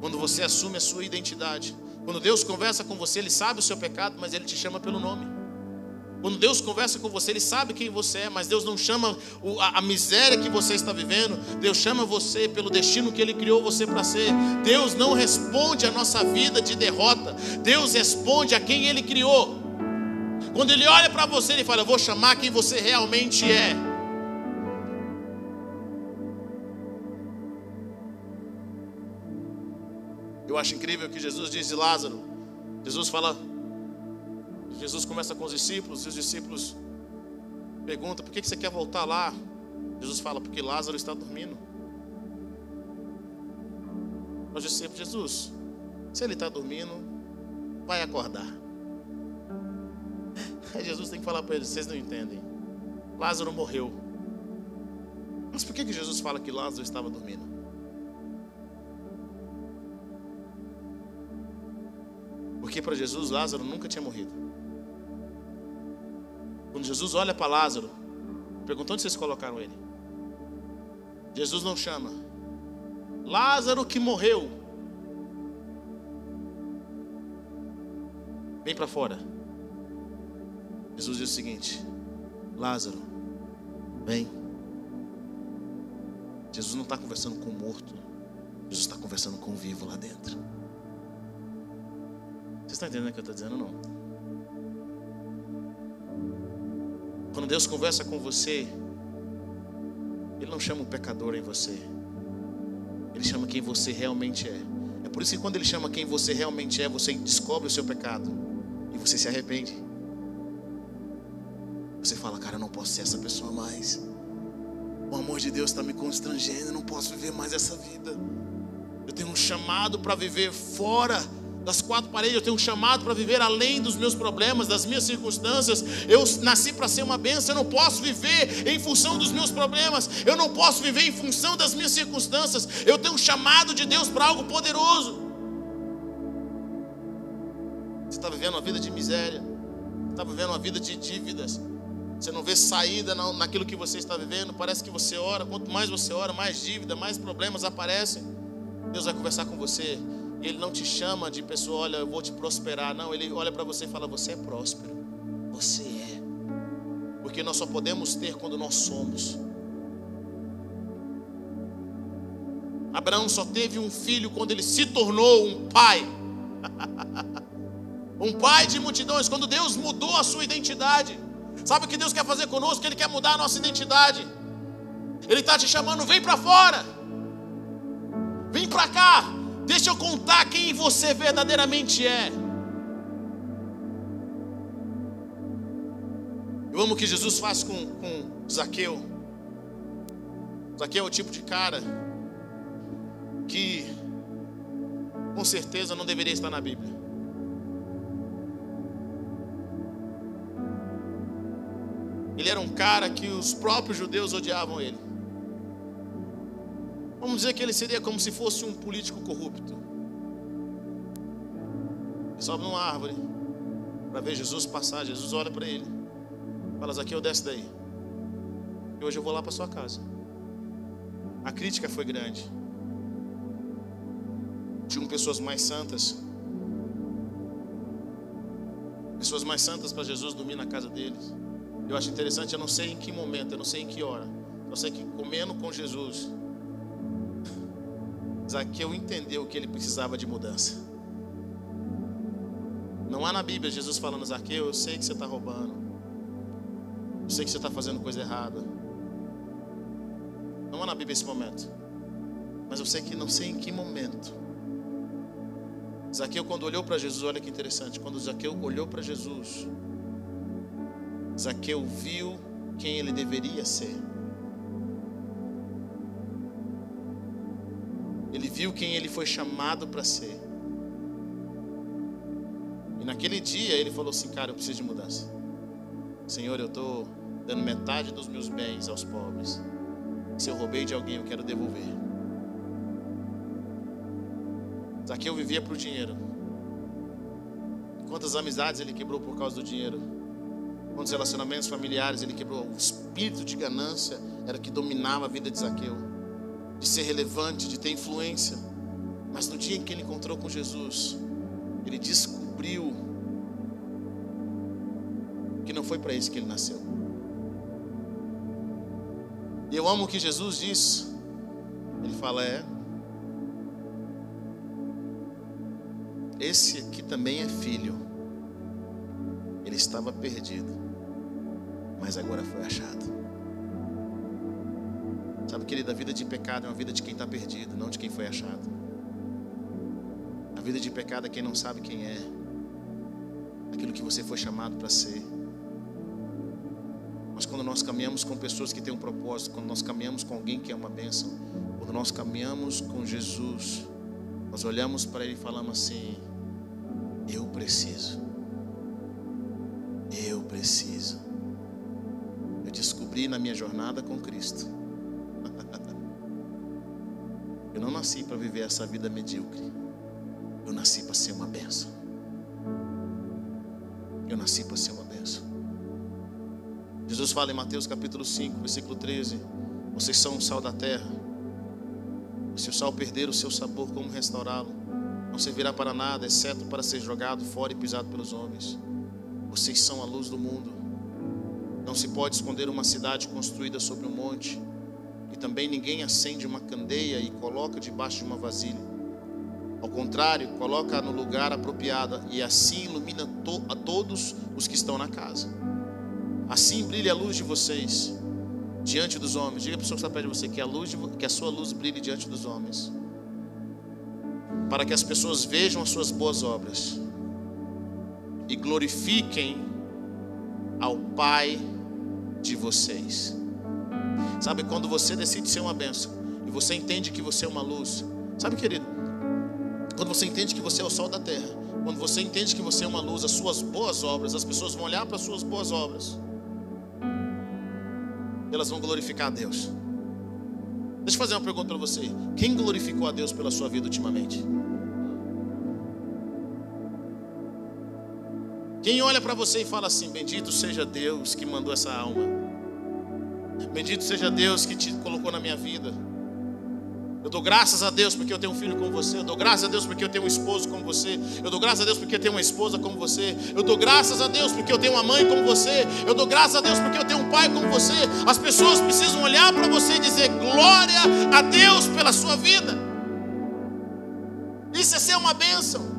Quando você assume a sua identidade. Quando Deus conversa com você, Ele sabe o seu pecado, mas Ele te chama pelo nome. Quando Deus conversa com você, Ele sabe quem você é, mas Deus não chama a, miséria que você está vivendo, Deus chama você pelo destino que Ele criou você para ser. Deus não responde a nossa vida de derrota, Deus responde a quem Ele criou. Quando Ele olha para você, Ele fala: Eu vou chamar quem você realmente é. Eu acho incrível que Jesus diz de Lázaro. Jesus fala Jesus começa com os discípulos e os discípulos perguntam: por que você quer voltar lá? Jesus fala: porque Lázaro está dormindo. Os discípulos: Jesus, se ele está dormindo, vai acordar. <laughs> Aí Jesus tem que falar para eles: vocês não entendem. Lázaro morreu. Mas por que, que Jesus fala que Lázaro estava dormindo? Porque para Jesus Lázaro nunca tinha morrido. Quando Jesus olha para Lázaro, perguntou onde vocês colocaram ele. Jesus não chama. Lázaro que morreu. Vem para fora. Jesus diz o seguinte: Lázaro, vem. Jesus não está conversando com o morto. Jesus está conversando com o vivo lá dentro. Você está entendendo o que eu estou dizendo ou não? Quando Deus conversa com você, Ele não chama o pecador em você. Ele chama quem você realmente é. É por isso que quando Ele chama quem você realmente é, você descobre o seu pecado e você se arrepende. Você fala, cara, eu não posso ser essa pessoa mais. O amor de Deus está me constrangendo, eu não posso viver mais essa vida. Eu tenho um chamado para viver fora das quatro paredes, eu tenho um chamado para viver além dos meus problemas, das minhas circunstâncias. Eu nasci para ser uma bênção, eu não posso viver em função dos meus problemas, eu não posso viver em função das minhas circunstâncias. Eu tenho um chamado de Deus para algo poderoso. Você está vivendo uma vida de miséria, está vivendo uma vida de dívidas. Você não vê saída naquilo que você está vivendo. Parece que você ora. Quanto mais você ora, mais dívida, mais problemas aparecem. Deus vai conversar com você. Ele não te chama de pessoa, olha, eu vou te prosperar. Não, ele olha para você e fala: Você é próspero. Você é. Porque nós só podemos ter quando nós somos. Abraão só teve um filho quando ele se tornou um pai. <laughs> um pai de multidões. Quando Deus mudou a sua identidade. Sabe o que Deus quer fazer conosco? Ele quer mudar a nossa identidade. Ele está te chamando, vem para fora. Vem para cá. Deixa eu contar quem você verdadeiramente é. Eu amo o que Jesus faz com, com Zaqueu. Zaqueu é o tipo de cara que com certeza não deveria estar na Bíblia. Ele era um cara que os próprios judeus odiavam ele. Vamos dizer que ele seria como se fosse um político corrupto. Ele sobe numa árvore para ver Jesus passar. Jesus olha para ele. Fala, Zaqueu, desce daí. E hoje eu vou lá para sua casa. A crítica foi grande. Tinham pessoas mais santas. Pessoas mais santas para Jesus dormir na casa deles. Eu acho interessante, eu não sei em que momento, eu não sei em que hora. Eu sei que comendo com Jesus, Zaqueu entendeu que ele precisava de mudança. Não há na Bíblia Jesus falando, Zaqueu, eu sei que você está roubando. Eu sei que você está fazendo coisa errada. Não há na Bíblia esse momento. Mas eu sei que não sei em que momento. Zaqueu, quando olhou para Jesus, olha que interessante. Quando Zaqueu olhou para Jesus, Zaqueu viu quem ele deveria ser. Viu quem ele foi chamado para ser. E naquele dia ele falou assim: Cara, eu preciso de mudança. Senhor, eu estou dando metade dos meus bens aos pobres. Se eu roubei de alguém, eu quero devolver. Zaqueu vivia para o dinheiro. Quantas amizades ele quebrou por causa do dinheiro? Quantos relacionamentos familiares ele quebrou? O espírito de ganância era que dominava a vida de Zaqueu de ser relevante, de ter influência. Mas no dia em que ele encontrou com Jesus, ele descobriu que não foi para isso que ele nasceu. E eu amo o que Jesus diz. Ele fala: é. Esse aqui também é filho. Ele estava perdido, mas agora foi achado. Sabe, querido, a vida de pecado é uma vida de quem está perdido, não de quem foi achado. A vida de pecado é quem não sabe quem é, aquilo que você foi chamado para ser. Mas quando nós caminhamos com pessoas que têm um propósito, quando nós caminhamos com alguém que é uma bênção, quando nós caminhamos com Jesus, nós olhamos para Ele e falamos assim: Eu preciso. Eu preciso. Eu descobri na minha jornada com Cristo. Eu não nasci para viver essa vida medíocre. Eu nasci para ser uma benção. Eu nasci para ser uma benção. Jesus fala em Mateus capítulo 5, versículo 13: Vocês são o sal da terra. Se o sal perder o seu sabor, como restaurá-lo? Não servirá para nada, exceto para ser jogado fora e pisado pelos homens. Vocês são a luz do mundo. Não se pode esconder uma cidade construída sobre um monte. Também ninguém acende uma candeia e coloca debaixo de uma vasilha. Ao contrário, coloca no lugar apropriado e assim ilumina to a todos os que estão na casa. Assim brilha a luz de vocês diante dos homens. Diga a pessoa que está perto de você que a, luz de, que a sua luz brilhe diante dos homens. Para que as pessoas vejam as suas boas obras e glorifiquem ao Pai de vocês. Sabe quando você decide ser uma benção e você entende que você é uma luz? Sabe, querido? Quando você entende que você é o sol da terra, quando você entende que você é uma luz, as suas boas obras, as pessoas vão olhar para as suas boas obras. Elas vão glorificar a Deus. Deixa eu fazer uma pergunta para você. Quem glorificou a Deus pela sua vida ultimamente? Quem olha para você e fala assim: Bendito seja Deus que mandou essa alma. Bendito seja Deus que te colocou na minha vida. Eu dou graças a Deus porque eu tenho um filho como você. Eu dou graças a Deus porque eu tenho um esposo como você. Eu dou graças a Deus porque eu tenho uma esposa como você. Eu dou graças a Deus porque eu tenho uma mãe como você. Eu dou graças a Deus porque eu tenho um pai como você. As pessoas precisam olhar para você e dizer glória a Deus pela sua vida. Isso é ser uma bênção.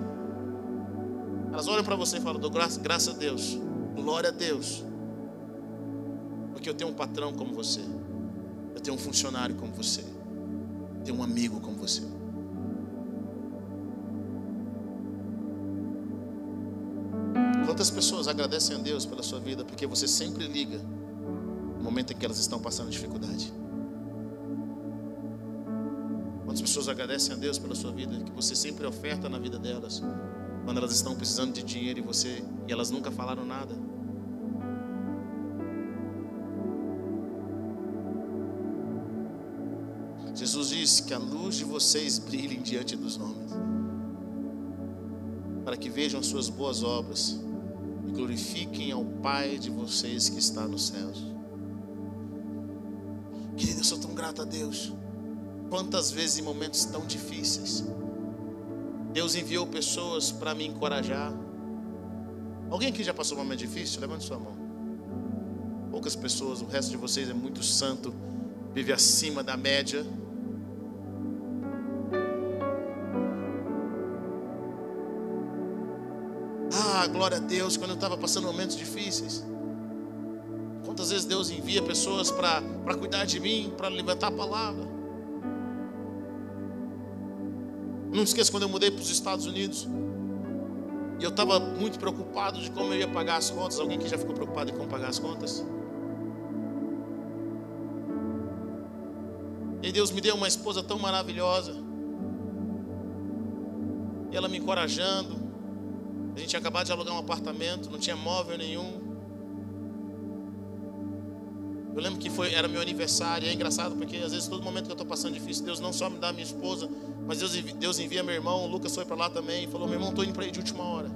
Elas olham para você e falam: dou graças, graças a Deus, glória a Deus, porque eu tenho um patrão como você, eu tenho um funcionário como você, eu tenho um amigo como você. Quantas pessoas agradecem a Deus pela sua vida porque você sempre liga no momento em que elas estão passando dificuldade? Quantas pessoas agradecem a Deus pela sua vida que você sempre oferta na vida delas? quando elas estão precisando de dinheiro e você e elas nunca falaram nada. Jesus disse que a luz de vocês brilhe diante dos homens, para que vejam as suas boas obras e glorifiquem ao Pai de vocês que está nos céus. Querido, eu sou tão grato a Deus. Quantas vezes em momentos tão difíceis, Deus enviou pessoas para me encorajar. Alguém aqui já passou um momento difícil? Levante sua mão. Poucas pessoas, o resto de vocês é muito santo, vive acima da média. Glória a Deus, quando eu estava passando momentos difíceis. Quantas vezes Deus envia pessoas para cuidar de mim, para levantar a palavra. Não esqueça quando eu mudei para os Estados Unidos. E eu estava muito preocupado de como eu ia pagar as contas. Alguém que já ficou preocupado em como pagar as contas? E Deus me deu uma esposa tão maravilhosa. E ela me encorajando. A gente tinha acabado de alugar um apartamento, não tinha móvel nenhum. Eu lembro que foi, era meu aniversário, e é engraçado porque às vezes todo momento que eu estou passando difícil, Deus não só me dá minha esposa, mas Deus, Deus envia meu irmão, o Lucas foi para lá também, e falou: Meu irmão, estou indo para aí de última hora.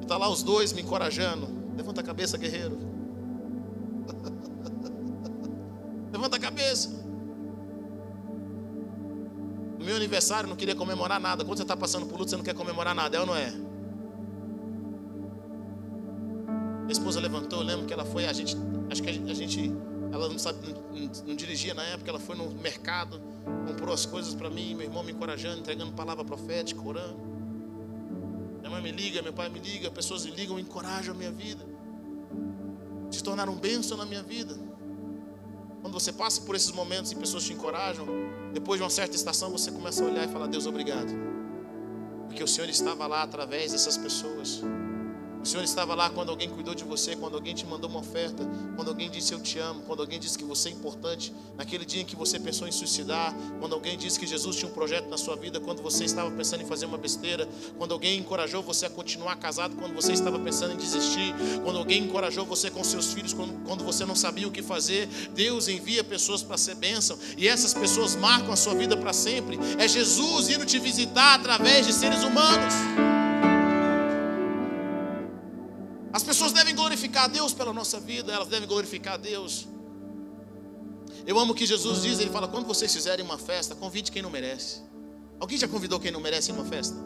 E está lá os dois me encorajando. Levanta a cabeça, guerreiro. <laughs> Levanta a cabeça. Meu aniversário, não queria comemorar nada. Quando você está passando por luto, você não quer comemorar nada, é ou não é? Minha esposa levantou, eu lembro que ela foi, a gente, acho que a gente, ela não, sabe, não, não dirigia na época, ela foi no mercado, comprou as coisas para mim, meu irmão me encorajando, entregando palavra profética, orando. Minha mãe me liga, meu pai me liga, pessoas me ligam, encorajam a minha vida. Se tornaram bênção na minha vida. Quando você passa por esses momentos e pessoas te encorajam, depois de uma certa estação você começa a olhar e falar: Deus, obrigado. Porque o Senhor estava lá através dessas pessoas. O Senhor estava lá quando alguém cuidou de você, quando alguém te mandou uma oferta, quando alguém disse eu te amo, quando alguém disse que você é importante, naquele dia em que você pensou em suicidar, quando alguém disse que Jesus tinha um projeto na sua vida, quando você estava pensando em fazer uma besteira, quando alguém encorajou você a continuar casado, quando você estava pensando em desistir, quando alguém encorajou você com seus filhos, quando, quando você não sabia o que fazer, Deus envia pessoas para ser bênção e essas pessoas marcam a sua vida para sempre. É Jesus indo te visitar através de seres humanos. As pessoas devem glorificar a Deus pela nossa vida, elas devem glorificar a Deus. Eu amo o que Jesus diz, ele fala: quando vocês fizerem uma festa, convide quem não merece. Alguém já convidou quem não merece em uma festa?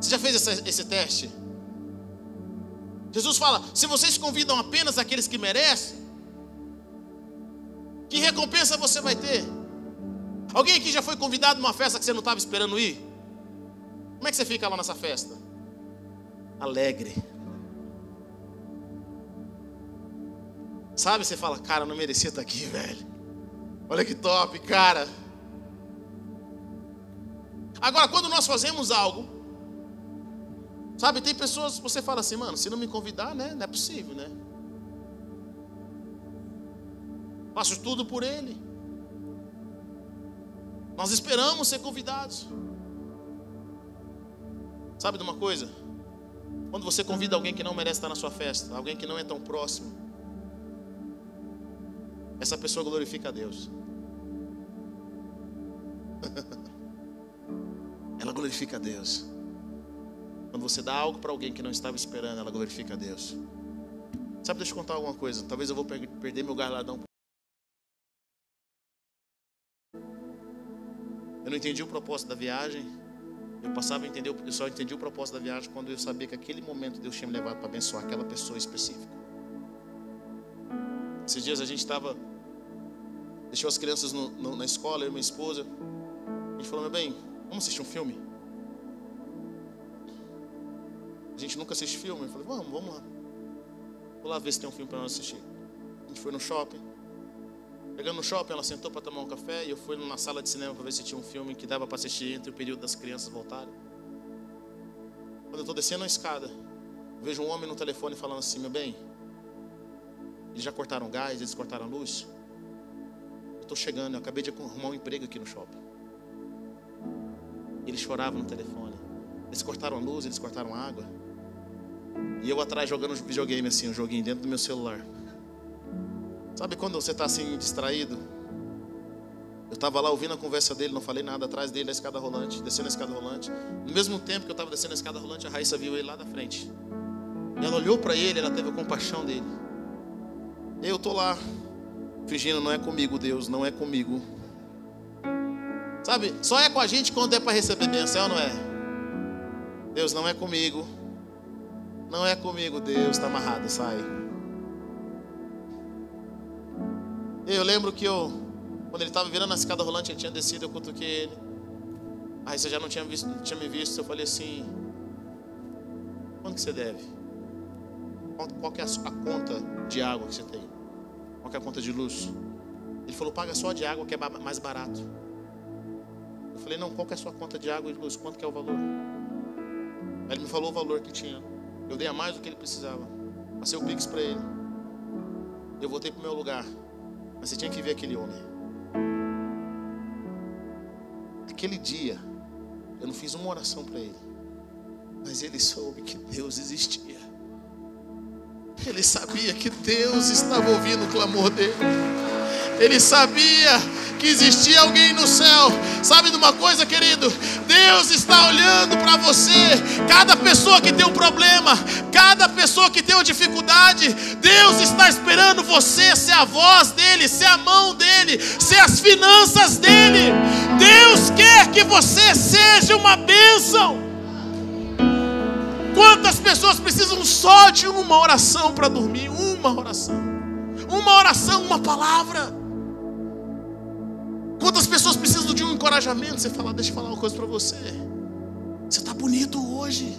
Você já fez esse, esse teste? Jesus fala: se vocês convidam apenas aqueles que merecem, que recompensa você vai ter? Alguém aqui já foi convidado numa festa que você não estava esperando ir? Como é que você fica lá nessa festa? Alegre. Sabe, você fala, cara, eu não merecia estar aqui, <laughs> velho. Olha que top, cara. Agora, quando nós fazemos algo, sabe, tem pessoas, você fala assim, mano, se não me convidar, né, não é possível, né? Faço tudo por ele. Nós esperamos ser convidados. Sabe de uma coisa? Quando você convida alguém que não merece estar na sua festa, alguém que não é tão próximo, essa pessoa glorifica a Deus. <laughs> ela glorifica a Deus. Quando você dá algo para alguém que não estava esperando, ela glorifica a Deus. Sabe, deixa eu contar alguma coisa. Talvez eu vou perder meu galardão. Eu não entendi o propósito da viagem. Eu passava a entender, eu só entendi o propósito da viagem quando eu sabia que aquele momento Deus tinha me levado para abençoar aquela pessoa específica. Esses dias a gente estava. Deixou as crianças no, no, na escola, eu e minha esposa. A gente falou, meu bem, vamos assistir um filme? A gente nunca assiste filme. Eu falei, vamos, vamos lá. Vou lá ver se tem um filme para nós assistir. A gente foi no shopping. Chegando no shopping, ela sentou para tomar um café e eu fui na sala de cinema para ver se tinha um filme que dava para assistir entre o período das crianças voltarem. Quando eu estou descendo a escada, vejo um homem no telefone falando assim: Meu bem, eles já cortaram gás, eles cortaram luz. Eu estou chegando, eu acabei de arrumar um emprego aqui no shopping. Ele chorava no telefone. Eles cortaram luz, eles cortaram água. E eu atrás jogando videogame assim, um joguinho dentro do meu celular. Sabe quando você está assim distraído? Eu estava lá ouvindo a conversa dele, não falei nada atrás dele, na escada rolante, descendo a escada rolante. No mesmo tempo que eu estava descendo a escada rolante, a Raíssa viu ele lá da frente. E ela olhou para ele, ela teve a compaixão dele. Eu tô lá, fingindo, não é comigo, Deus, não é comigo. Sabe, só é com a gente quando é para receber bênção, é ou não é? Deus, não é comigo. Não é comigo, Deus, está amarrado, sai. Eu lembro que eu, quando ele estava virando a escada rolante, ele tinha descido, eu cutuquei ele. Aí você já não tinha, visto, tinha me visto, eu falei assim, quanto que você deve? Qual, qual que é a, a conta de água que você tem? Qual que é a conta de luz? Ele falou, paga só de água que é mais barato. Eu falei, não, qual que é a sua conta de água e luz? Quanto que é o valor? Aí ele me falou o valor que tinha. Eu dei a mais do que ele precisava. Passei o pix para ele. Eu voltei para o meu lugar. Mas você tinha que ver aquele homem. Aquele dia, eu não fiz uma oração para ele. Mas ele soube que Deus existia. Ele sabia que Deus estava ouvindo o clamor dele. Ele sabia que existia alguém no céu. Sabe de uma coisa, querido? Deus está olhando para você. Cada pessoa que tem um problema, cada pessoa que tem uma dificuldade, Deus está esperando você ser a voz dele, ser a mão dele, ser as finanças dele. Deus quer que você seja uma bênção. Quantas pessoas precisam só de uma oração para dormir? Uma oração. Uma oração, uma palavra. Quantas pessoas precisam de um encorajamento? Você fala, deixa eu falar uma coisa para você. Você está bonito hoje.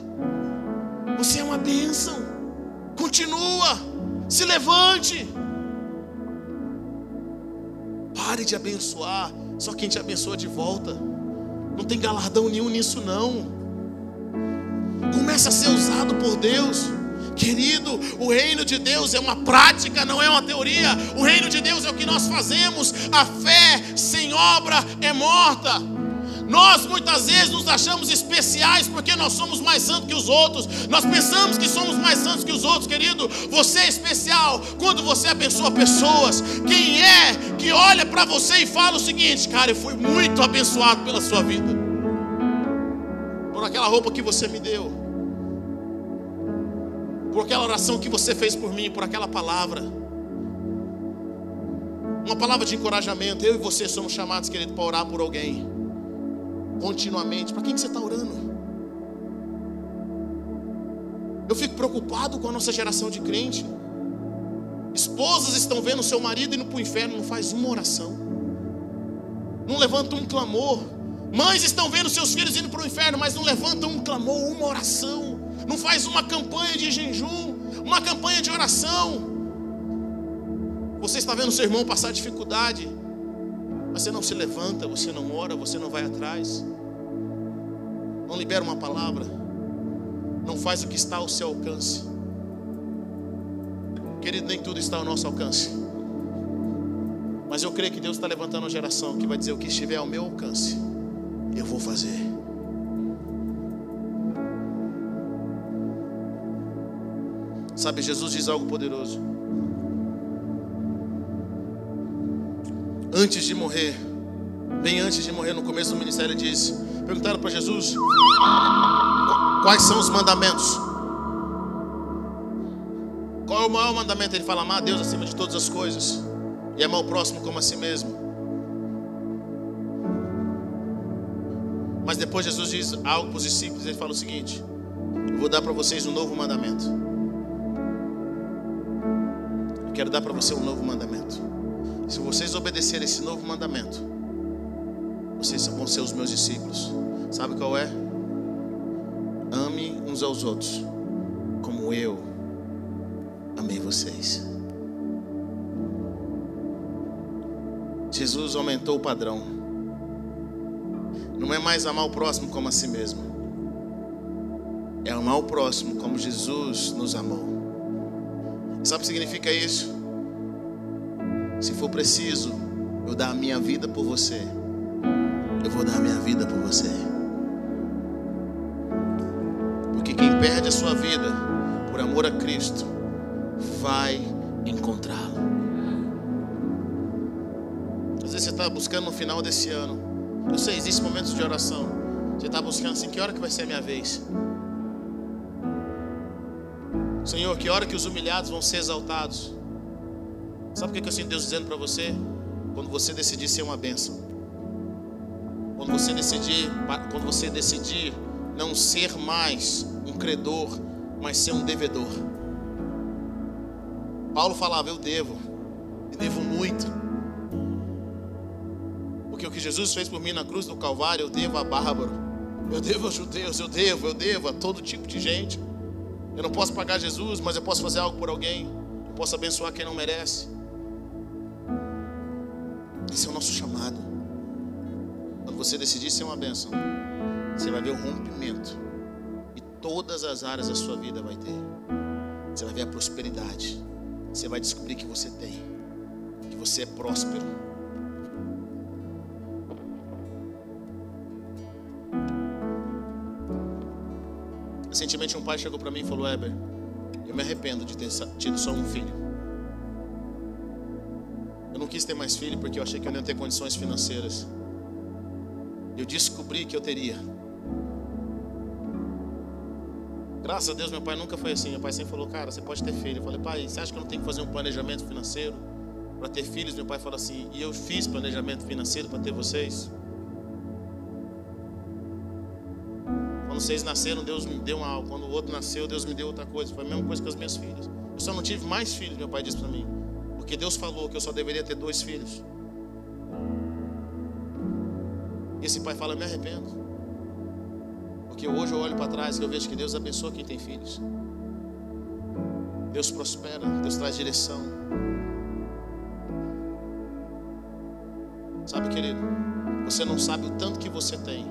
Você é uma bênção. Continua. Se levante. Pare de abençoar. Só quem te abençoa de volta. Não tem galardão nenhum nisso, não. Comece a ser usado por Deus. Querido, o reino de Deus é uma prática, não é uma teoria. O reino de Deus é o que nós fazemos. A fé sem obra é morta. Nós muitas vezes nos achamos especiais porque nós somos mais santos que os outros. Nós pensamos que somos mais santos que os outros, querido. Você é especial quando você abençoa pessoas. Quem é que olha para você e fala o seguinte, cara, eu fui muito abençoado pela sua vida. Por aquela roupa que você me deu. Por aquela oração que você fez por mim, por aquela palavra. Uma palavra de encorajamento. Eu e você somos chamados, querido, para orar por alguém continuamente. Para quem que você está orando? Eu fico preocupado com a nossa geração de crente. Esposas estão vendo seu marido indo para o inferno, não faz uma oração, não levanta um clamor. Mães estão vendo seus filhos indo para o inferno, mas não levantam um clamor, uma oração, não faz uma campanha de jejum, uma campanha de oração. Você está vendo seu irmão passar dificuldade, você não se levanta, você não ora, você não vai atrás, não libera uma palavra, não faz o que está ao seu alcance. Querido, nem tudo está ao nosso alcance. Mas eu creio que Deus está levantando uma geração que vai dizer o que estiver ao meu alcance, eu vou fazer. Sabe, Jesus diz algo poderoso. Antes de morrer, bem antes de morrer, no começo do ministério, ele disse: perguntaram para Jesus quais são os mandamentos. Qual é o maior mandamento? Ele fala: amar a Deus acima de todas as coisas e amar o próximo como a si mesmo. Mas depois Jesus diz algo para os discípulos: ele fala o seguinte: Eu vou dar para vocês um novo mandamento. Quero dar para você um novo mandamento. Se vocês obedecerem esse novo mandamento, vocês vão ser os meus discípulos. Sabe qual é? Ame uns aos outros, como eu amei vocês. Jesus aumentou o padrão. Não é mais amar o próximo como a si mesmo. É amar o próximo como Jesus nos amou. Sabe o que significa isso? Se for preciso eu dar a minha vida por você, eu vou dar a minha vida por você. Porque quem perde a sua vida por amor a Cristo, vai encontrá-lo. Às vezes você está buscando no final desse ano. Eu sei, existem momentos de oração. Você está buscando assim, que hora que vai ser a minha vez? Senhor, que hora que os humilhados vão ser exaltados? Sabe o que eu sinto Deus dizendo para você? Quando você decidir ser uma bênção. Quando você decidir, quando você decidir não ser mais um credor, mas ser um devedor. Paulo falava: Eu devo, e devo muito. Porque o que Jesus fez por mim na cruz do Calvário, eu devo a bárbaro, eu devo aos judeus, eu devo, eu devo a todo tipo de gente. Eu não posso pagar Jesus, mas eu posso fazer algo por alguém, eu posso abençoar quem não merece. Esse é o nosso chamado. Quando você decidir ser uma bênção, você vai ver o rompimento. E todas as áreas da sua vida vai ter. Você vai ver a prosperidade. Você vai descobrir que você tem. Que você é próspero. Recentemente um pai chegou para mim e falou: Eber, eu me arrependo de ter tido só um filho. Eu não quis ter mais filho porque eu achei que eu não ia ter condições financeiras. Eu descobri que eu teria. Graças a Deus, meu pai nunca foi assim. Meu pai sempre falou, cara, você pode ter filho. Eu falei, pai, você acha que eu não tenho que fazer um planejamento financeiro para ter filhos? Meu pai falou assim, e eu fiz planejamento financeiro para ter vocês. Quando vocês nasceram, Deus me deu algo. Quando o outro nasceu, Deus me deu outra coisa. Foi a mesma coisa com as minhas filhas. Eu só não tive mais filhos, meu pai disse para mim. Porque Deus falou que eu só deveria ter dois filhos. E esse pai fala: me arrependo. Porque hoje eu olho para trás e eu vejo que Deus abençoa quem tem filhos. Deus prospera, Deus traz direção. Sabe, querido, você não sabe o tanto que você tem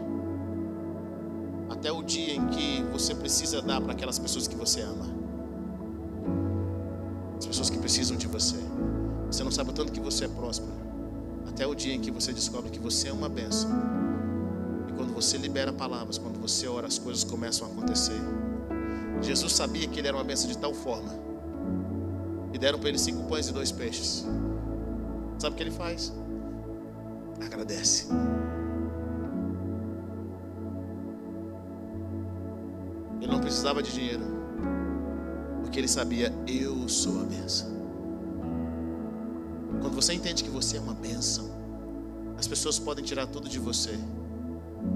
até o dia em que você precisa dar para aquelas pessoas que você ama. Precisam de você. Você não sabe o tanto que você é próspero. Até o dia em que você descobre que você é uma benção. E quando você libera palavras, quando você ora, as coisas começam a acontecer. Jesus sabia que ele era uma benção de tal forma. E deram para ele cinco pães e dois peixes. Sabe o que ele faz? Agradece. Ele não precisava de dinheiro, porque ele sabia: eu sou a benção. Quando você entende que você é uma benção, as pessoas podem tirar tudo de você,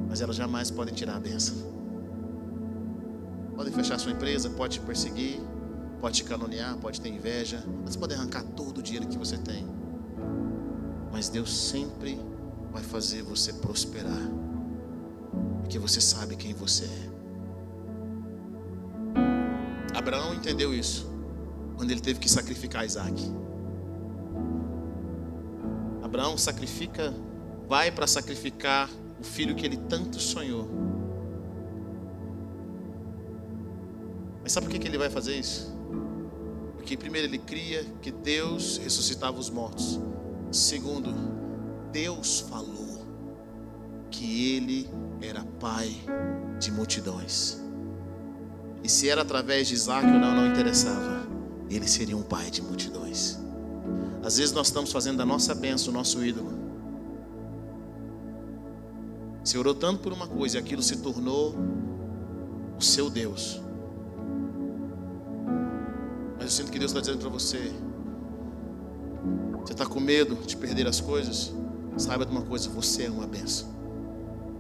mas elas jamais podem tirar a benção. Podem fechar sua empresa, pode te perseguir, pode te caluniar, pode ter inveja, elas podem arrancar todo o dinheiro que você tem, mas Deus sempre vai fazer você prosperar, porque você sabe quem você é. Abraão entendeu isso quando ele teve que sacrificar Isaac. Abraão sacrifica, vai para sacrificar o filho que ele tanto sonhou. Mas sabe por que ele vai fazer isso? Porque primeiro ele cria que Deus ressuscitava os mortos. Segundo, Deus falou que ele era pai de multidões. E se era através de Isaac ou não, não interessava. Ele seria um pai de multidões. Às vezes nós estamos fazendo da nossa bênção o nosso ídolo. Você orou tanto por uma coisa e aquilo se tornou o seu Deus. Mas eu sinto que Deus está dizendo para você: você está com medo de perder as coisas? Saiba de uma coisa: você é uma benção.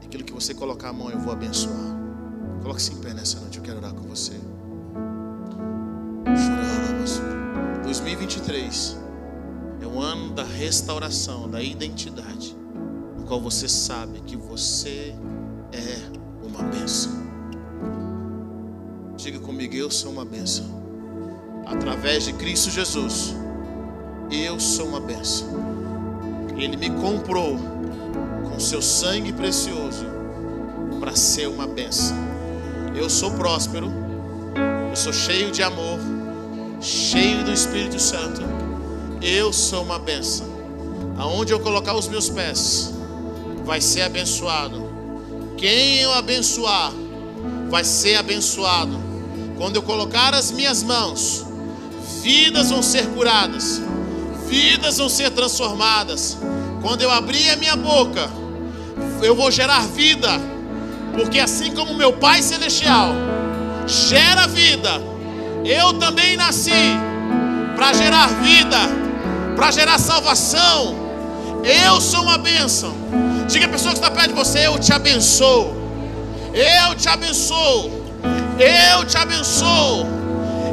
Aquilo que você colocar a mão, eu vou abençoar. Coloque-se em pé nessa noite, eu quero orar com você. 2023 é o ano da restauração, da identidade, no qual você sabe que você é uma bênção. Diga comigo, eu sou uma bênção. Através de Cristo Jesus, eu sou uma bênção. Ele me comprou com seu sangue precioso para ser uma bênção. Eu sou próspero, eu sou cheio de amor, cheio do Espírito Santo. Eu sou uma benção. Aonde eu colocar os meus pés, vai ser abençoado. Quem eu abençoar, vai ser abençoado. Quando eu colocar as minhas mãos, vidas vão ser curadas, vidas vão ser transformadas. Quando eu abrir a minha boca, eu vou gerar vida porque assim como meu Pai Celestial gera vida, eu também nasci para gerar vida, para gerar salvação. Eu sou uma bênção. Diga a pessoa que está perto de você: Eu te abençoo. Eu te abençoo. Eu te abençoo.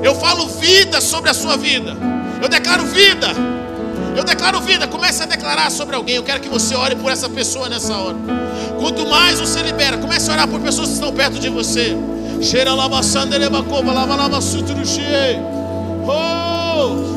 Eu falo vida sobre a sua vida. Eu declaro vida. Eu declaro vida. Comece a declarar sobre alguém. Eu quero que você ore por essa pessoa nessa hora. Quanto mais você libera, comece a orar por pessoas que estão perto de você. Cheira lava sandereba cova, lava lava suturuxi. Oh!